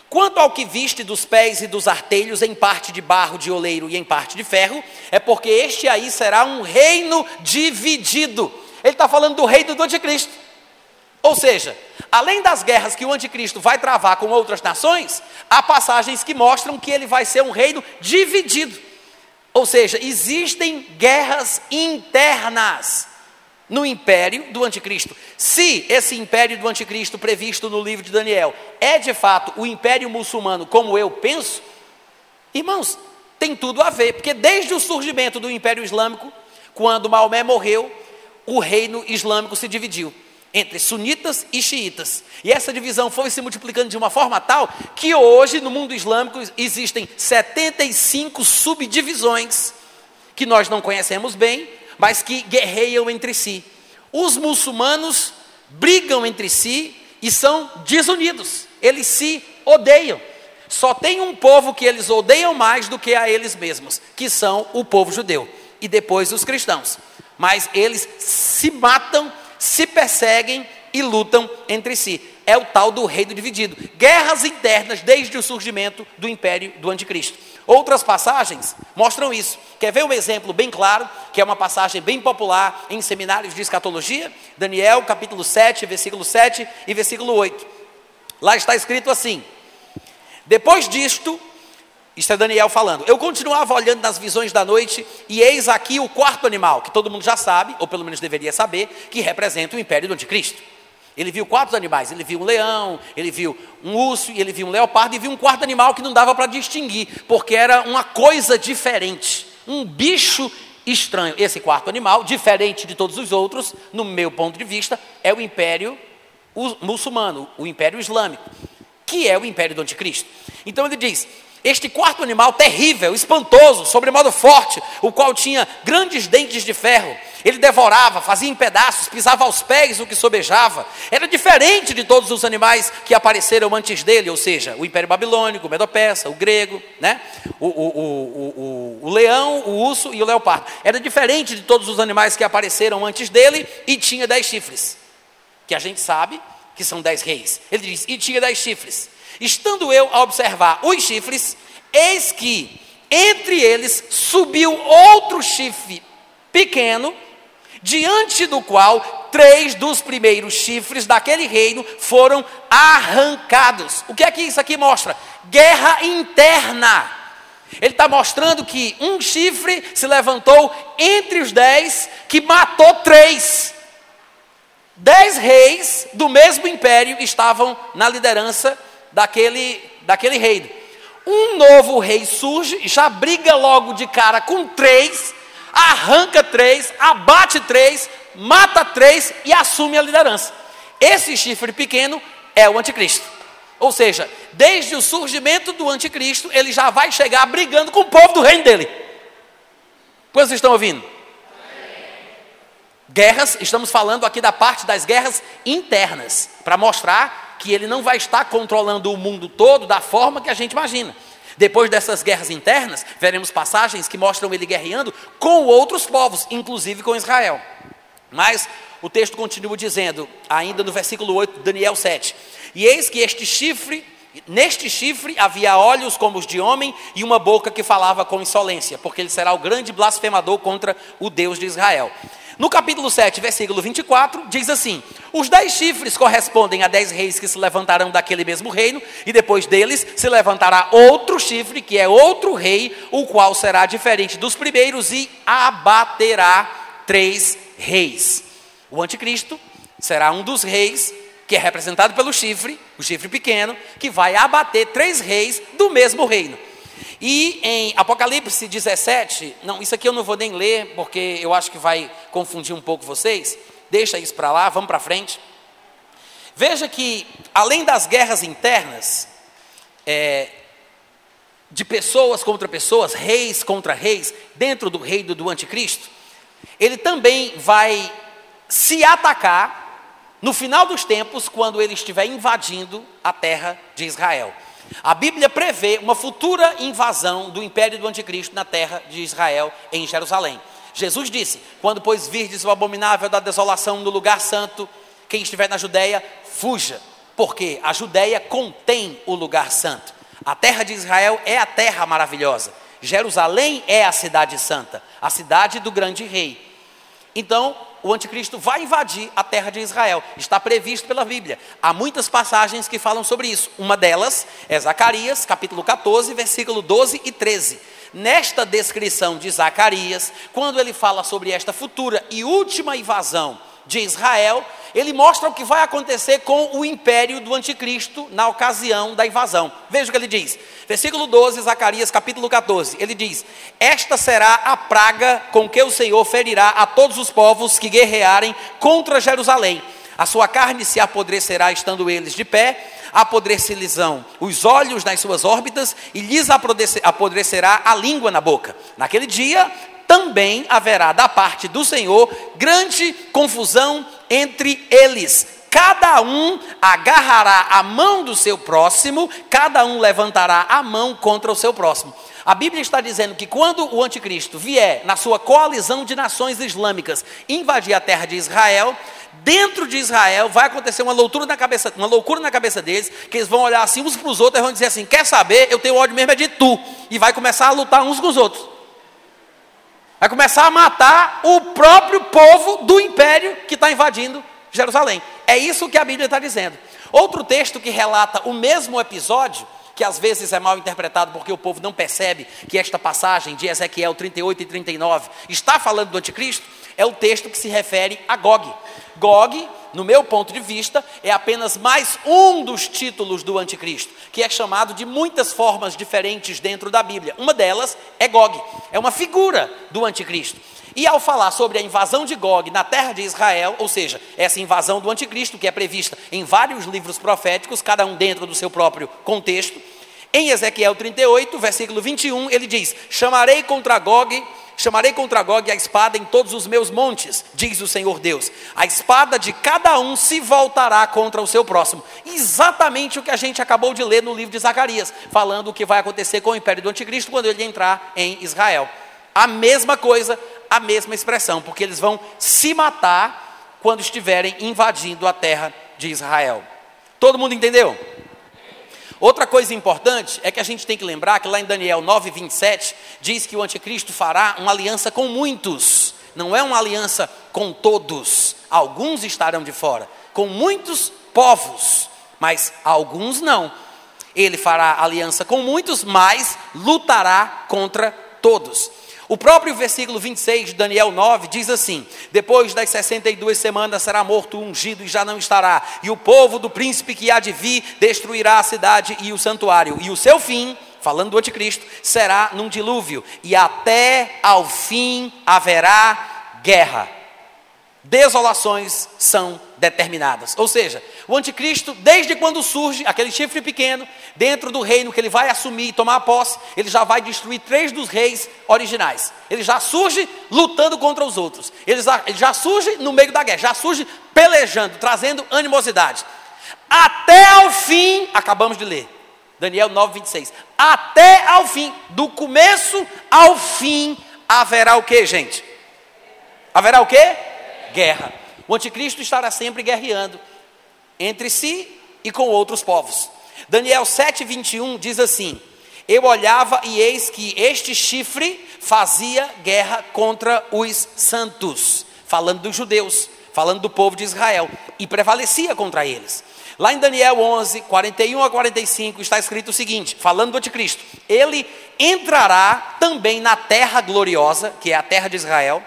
Quanto ao que viste dos pés e dos artelhos, em parte de barro de oleiro e em parte de ferro, é porque este aí será um reino dividido. Ele está falando do reino do anticristo. Ou seja, além das guerras que o anticristo vai travar com outras nações, há passagens que mostram que ele vai ser um reino dividido. Ou seja, existem guerras internas no império do anticristo. Se esse império do anticristo previsto no livro de Daniel é de fato o império muçulmano, como eu penso, irmãos, tem tudo a ver, porque desde o surgimento do império islâmico, quando Maomé morreu, o reino islâmico se dividiu entre sunitas e xiitas. E essa divisão foi se multiplicando de uma forma tal que hoje no mundo islâmico existem 75 subdivisões que nós não conhecemos bem, mas que guerreiam entre si. Os muçulmanos brigam entre si e são desunidos, eles se odeiam. Só tem um povo que eles odeiam mais do que a eles mesmos, que são o povo judeu, e depois os cristãos. Mas eles se matam, se perseguem e lutam entre si. É o tal do reino dividido. Guerras internas desde o surgimento do império do anticristo. Outras passagens mostram isso. Quer ver um exemplo bem claro, que é uma passagem bem popular em seminários de escatologia? Daniel, capítulo 7, versículo 7 e versículo 8. Lá está escrito assim: Depois disto, isso é Daniel falando. Eu continuava olhando nas visões da noite, e eis aqui o quarto animal, que todo mundo já sabe, ou pelo menos deveria saber, que representa o império do anticristo. Ele viu quatro animais, ele viu um leão, ele viu um urso, ele viu um leopardo e viu um quarto animal que não dava para distinguir, porque era uma coisa diferente, um bicho estranho. Esse quarto animal, diferente de todos os outros, no meu ponto de vista, é o império muçulmano, o império islâmico, que é o império do anticristo. Então ele diz: este quarto animal terrível, espantoso, sobremodo forte, o qual tinha grandes dentes de ferro, ele devorava, fazia em pedaços, pisava aos pés o que sobejava. Era diferente de todos os animais que apareceram antes dele, ou seja, o Império Babilônico, o Medo-Persa, o grego, né? O, o, o, o, leão, o urso e o leopardo. Era diferente de todos os animais que apareceram antes dele e tinha dez chifres, que a gente sabe que são dez reis. Ele diz, e tinha dez chifres. Estando eu a observar os chifres, eis que entre eles subiu outro chifre pequeno, diante do qual três dos primeiros chifres daquele reino foram arrancados. O que é que isso aqui mostra? Guerra interna. Ele está mostrando que um chifre se levantou entre os dez, que matou três. Dez reis do mesmo império estavam na liderança daquele, daquele reino. Um novo rei surge, já briga logo de cara com três, arranca três, abate três, mata três e assume a liderança. Esse chifre pequeno é o anticristo. Ou seja, desde o surgimento do anticristo, ele já vai chegar brigando com o povo do reino dele. Quantos estão ouvindo? guerras, estamos falando aqui da parte das guerras internas, para mostrar que ele não vai estar controlando o mundo todo da forma que a gente imagina. Depois dessas guerras internas, veremos passagens que mostram ele guerreando com outros povos, inclusive com Israel. Mas o texto continua dizendo, ainda no versículo 8, Daniel 7: E eis que este chifre, neste chifre havia olhos como os de homem e uma boca que falava com insolência, porque ele será o grande blasfemador contra o Deus de Israel. No capítulo 7, versículo 24, diz assim: Os dez chifres correspondem a dez reis que se levantarão daquele mesmo reino, e depois deles se levantará outro chifre, que é outro rei, o qual será diferente dos primeiros e abaterá três reis. O anticristo será um dos reis, que é representado pelo chifre, o chifre pequeno, que vai abater três reis do mesmo reino. E em Apocalipse 17, não, isso aqui eu não vou nem ler, porque eu acho que vai confundir um pouco vocês. Deixa isso para lá, vamos para frente. Veja que, além das guerras internas, é, de pessoas contra pessoas, reis contra reis, dentro do reino do anticristo, ele também vai se atacar no final dos tempos, quando ele estiver invadindo a terra de Israel. A Bíblia prevê uma futura invasão do império do anticristo na terra de Israel, em Jerusalém. Jesus disse: Quando, pois, virdes o abominável da desolação no lugar santo, quem estiver na Judéia, fuja, porque a Judéia contém o lugar santo. A terra de Israel é a terra maravilhosa. Jerusalém é a cidade santa, a cidade do grande rei. Então, o anticristo vai invadir a terra de Israel. Está previsto pela Bíblia. Há muitas passagens que falam sobre isso. Uma delas é Zacarias, capítulo 14, versículo 12 e 13. Nesta descrição de Zacarias, quando ele fala sobre esta futura e última invasão de Israel, ele mostra o que vai acontecer com o império do anticristo na ocasião da invasão. Veja o que ele diz. Versículo 12, Zacarias capítulo 14. Ele diz: Esta será a praga com que o Senhor ferirá a todos os povos que guerrearem contra Jerusalém. A sua carne se apodrecerá estando eles de pé, apodrecer-lhes os olhos nas suas órbitas e lhes apodrecerá a língua na boca. Naquele dia também haverá da parte do Senhor grande confusão entre eles. Cada um agarrará a mão do seu próximo, cada um levantará a mão contra o seu próximo. A Bíblia está dizendo que quando o anticristo vier na sua coalizão de nações islâmicas invadir a terra de Israel, dentro de Israel vai acontecer uma loucura na cabeça, uma loucura na cabeça deles, que eles vão olhar assim uns para os outros e vão dizer assim: quer saber? Eu tenho ódio mesmo é de tu, e vai começar a lutar uns com os outros. Vai começar a matar o próprio povo do império que está invadindo Jerusalém. É isso que a Bíblia está dizendo. Outro texto que relata o mesmo episódio, que às vezes é mal interpretado porque o povo não percebe que esta passagem de Ezequiel 38 e 39 está falando do anticristo, é o texto que se refere a Gog. Gog no meu ponto de vista, é apenas mais um dos títulos do anticristo, que é chamado de muitas formas diferentes dentro da Bíblia. Uma delas é Gog, é uma figura do anticristo. E ao falar sobre a invasão de Gog na terra de Israel, ou seja, essa invasão do anticristo, que é prevista em vários livros proféticos, cada um dentro do seu próprio contexto, em Ezequiel 38, versículo 21, ele diz: Chamarei contra Gog Chamarei contra Gog a espada em todos os meus montes, diz o Senhor Deus. A espada de cada um se voltará contra o seu próximo. Exatamente o que a gente acabou de ler no livro de Zacarias, falando o que vai acontecer com o império do anticristo quando ele entrar em Israel. A mesma coisa, a mesma expressão, porque eles vão se matar quando estiverem invadindo a terra de Israel. Todo mundo entendeu? Outra coisa importante é que a gente tem que lembrar que lá em Daniel 9, 27, diz que o anticristo fará uma aliança com muitos, não é uma aliança com todos, alguns estarão de fora, com muitos povos, mas alguns não. Ele fará aliança com muitos, mas lutará contra todos. O próprio versículo 26 de Daniel 9 diz assim: Depois das 62 semanas será morto o ungido e já não estará, e o povo do príncipe que há de vir destruirá a cidade e o santuário, e o seu fim, falando do anticristo, será num dilúvio, e até ao fim haverá guerra. Desolações são determinadas. Ou seja, o anticristo, desde quando surge aquele chifre pequeno, dentro do reino que ele vai assumir e tomar posse, ele já vai destruir três dos reis originais. Ele já surge lutando contra os outros. Ele já, ele já surge no meio da guerra, já surge pelejando, trazendo animosidade. Até ao fim, acabamos de ler, Daniel 9, 26. Até ao fim, do começo ao fim, haverá o que, gente? Haverá o que? Guerra. O anticristo estará sempre guerreando entre si e com outros povos. Daniel 7,21 diz assim: Eu olhava e eis que este chifre fazia guerra contra os santos, falando dos judeus, falando do povo de Israel, e prevalecia contra eles. Lá em Daniel 11, 41 a 45, está escrito o seguinte: falando do anticristo, ele entrará também na terra gloriosa, que é a terra de Israel,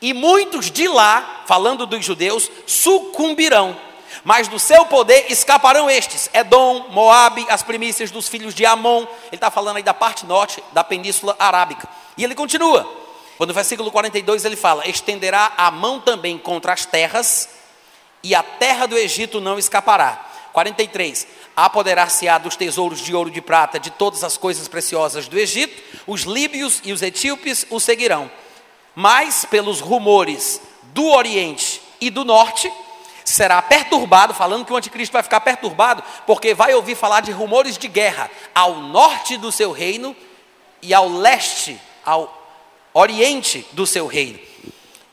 e muitos de lá, falando dos judeus, sucumbirão, mas do seu poder escaparão estes: Edom, Moabe, as primícias dos filhos de Amon. Ele está falando aí da parte norte da Península Arábica. E ele continua, quando no versículo 42 ele fala: estenderá a mão também contra as terras e a terra do Egito não escapará. 43. Apoderar-se-á dos tesouros de ouro e de prata, de todas as coisas preciosas do Egito, os líbios e os etíopes o seguirão. Mas, pelos rumores do Oriente e do Norte, será perturbado, falando que o anticristo vai ficar perturbado, porque vai ouvir falar de rumores de guerra ao norte do seu reino e ao leste, ao oriente do seu reino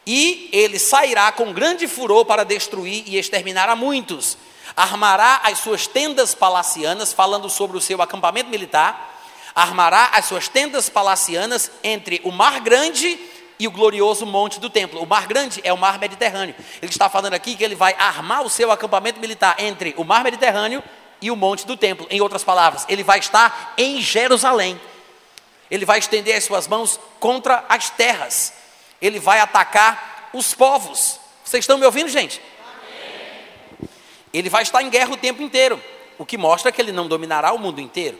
e ele sairá com grande furor para destruir e exterminar a muitos. Armará as suas tendas palacianas, falando sobre o seu acampamento militar, armará as suas tendas palacianas entre o mar grande e o glorioso monte do templo. O mar grande é o mar Mediterrâneo. Ele está falando aqui que ele vai armar o seu acampamento militar entre o mar Mediterrâneo e o monte do templo. Em outras palavras, ele vai estar em Jerusalém. Ele vai estender as suas mãos contra as terras ele vai atacar os povos. Vocês estão me ouvindo, gente? Ele vai estar em guerra o tempo inteiro, o que mostra que ele não dominará o mundo inteiro.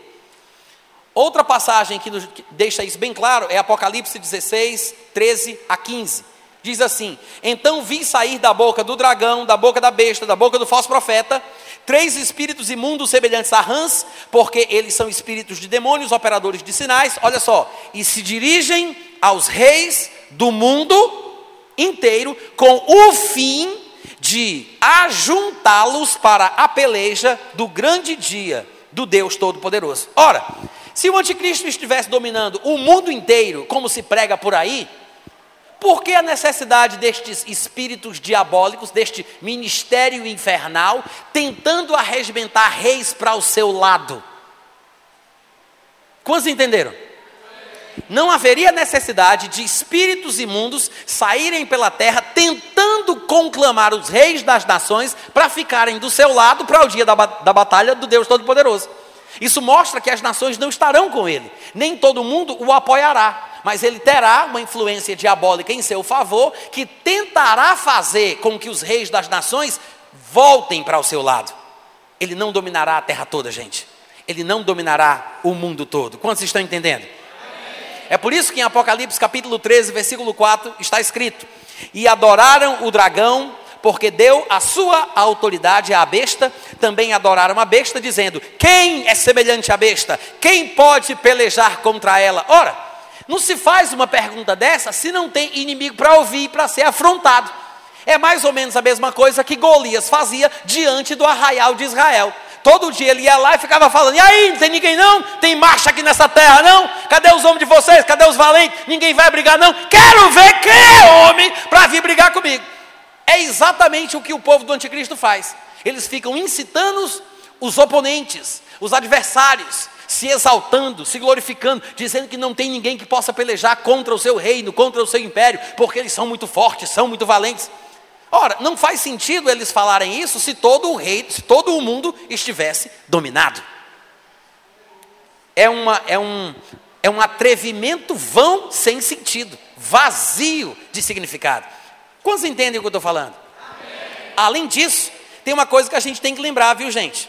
Outra passagem que, nos, que deixa isso bem claro é Apocalipse 16, 13 a 15. Diz assim: Então vi sair da boca do dragão, da boca da besta, da boca do falso profeta, três espíritos imundos semelhantes a rãs, porque eles são espíritos de demônios, operadores de sinais, olha só, e se dirigem aos reis do mundo inteiro com o fim de ajuntá-los para a peleja do grande dia do Deus Todo-Poderoso. Ora, se o anticristo estivesse dominando o mundo inteiro, como se prega por aí, por que a necessidade destes espíritos diabólicos, deste ministério infernal, tentando arregimentar reis para o seu lado? Quantos entenderam? não haveria necessidade de espíritos imundos saírem pela terra tentando conclamar os reis das nações para ficarem do seu lado para o dia da, da batalha do Deus Todo-Poderoso. Isso mostra que as nações não estarão com ele, nem todo mundo o apoiará, mas ele terá uma influência diabólica em seu favor que tentará fazer com que os reis das nações voltem para o seu lado. Ele não dominará a terra toda, gente. Ele não dominará o mundo todo. Quantos estão entendendo? É por isso que em Apocalipse capítulo 13, versículo 4, está escrito: E adoraram o dragão, porque deu a sua autoridade à besta, também adoraram a besta, dizendo: Quem é semelhante à besta? Quem pode pelejar contra ela? Ora, não se faz uma pergunta dessa se não tem inimigo para ouvir e para ser afrontado. É mais ou menos a mesma coisa que Golias fazia diante do arraial de Israel. Todo dia ele ia lá e ficava falando: E aí, não tem ninguém não? Tem marcha aqui nessa terra não? Cadê os homens de vocês? Cadê os valentes? Ninguém vai brigar não? Quero ver quem é homem para vir brigar comigo. É exatamente o que o povo do anticristo faz. Eles ficam incitando os oponentes, os adversários, se exaltando, se glorificando, dizendo que não tem ninguém que possa pelejar contra o seu reino, contra o seu império, porque eles são muito fortes, são muito valentes. Ora, não faz sentido eles falarem isso se todo o rei, se todo o mundo estivesse dominado. É, uma, é, um, é um atrevimento vão sem sentido, vazio de significado. Quantos entendem o que eu estou falando? Amém. Além disso, tem uma coisa que a gente tem que lembrar, viu gente?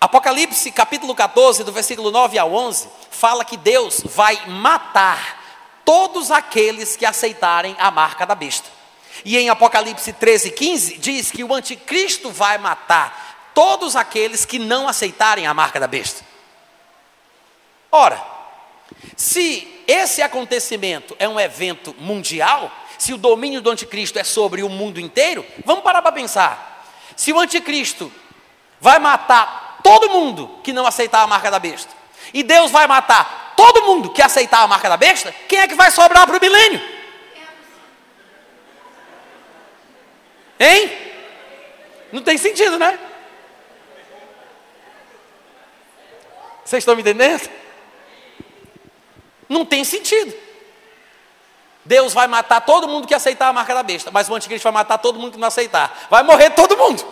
Apocalipse capítulo 14, do versículo 9 ao 11, fala que Deus vai matar todos aqueles que aceitarem a marca da besta. E em Apocalipse 13, 15, diz que o anticristo vai matar todos aqueles que não aceitarem a marca da besta. Ora, se esse acontecimento é um evento mundial, se o domínio do anticristo é sobre o mundo inteiro, vamos parar para pensar. Se o anticristo vai matar todo mundo que não aceitar a marca da besta, e Deus vai matar todo mundo que aceitar a marca da besta, quem é que vai sobrar para o milênio? Hein? Não tem sentido, né? Vocês estão me entendendo? Não tem sentido. Deus vai matar todo mundo que aceitar a marca da besta, mas o anticristo vai matar todo mundo que não aceitar. Vai morrer todo mundo.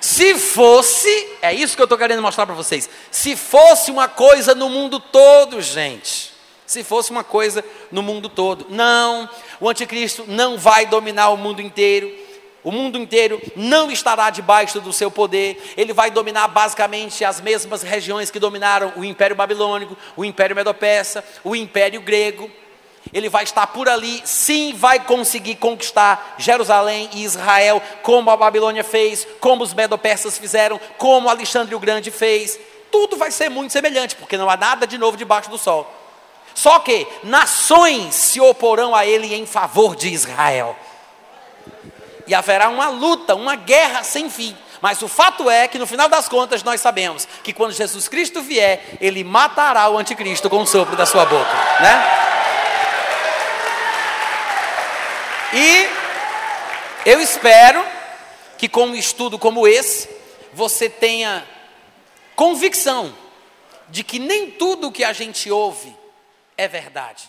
Se fosse, é isso que eu estou querendo mostrar para vocês. Se fosse uma coisa no mundo todo, gente. Se fosse uma coisa no mundo todo. Não, o anticristo não vai dominar o mundo inteiro. O mundo inteiro não estará debaixo do seu poder. Ele vai dominar basicamente as mesmas regiões que dominaram o Império Babilônico, o Império Medo-Persa, o Império Grego. Ele vai estar por ali, sim, vai conseguir conquistar Jerusalém e Israel, como a Babilônia fez, como os Medo-Persas fizeram, como Alexandre o Grande fez. Tudo vai ser muito semelhante, porque não há nada de novo debaixo do sol. Só que nações se oporão a ele em favor de Israel e haverá uma luta, uma guerra sem fim. Mas o fato é que no final das contas nós sabemos que quando Jesus Cristo vier, ele matará o anticristo com o sopro da sua boca, né? E eu espero que com um estudo como esse, você tenha convicção de que nem tudo que a gente ouve é verdade.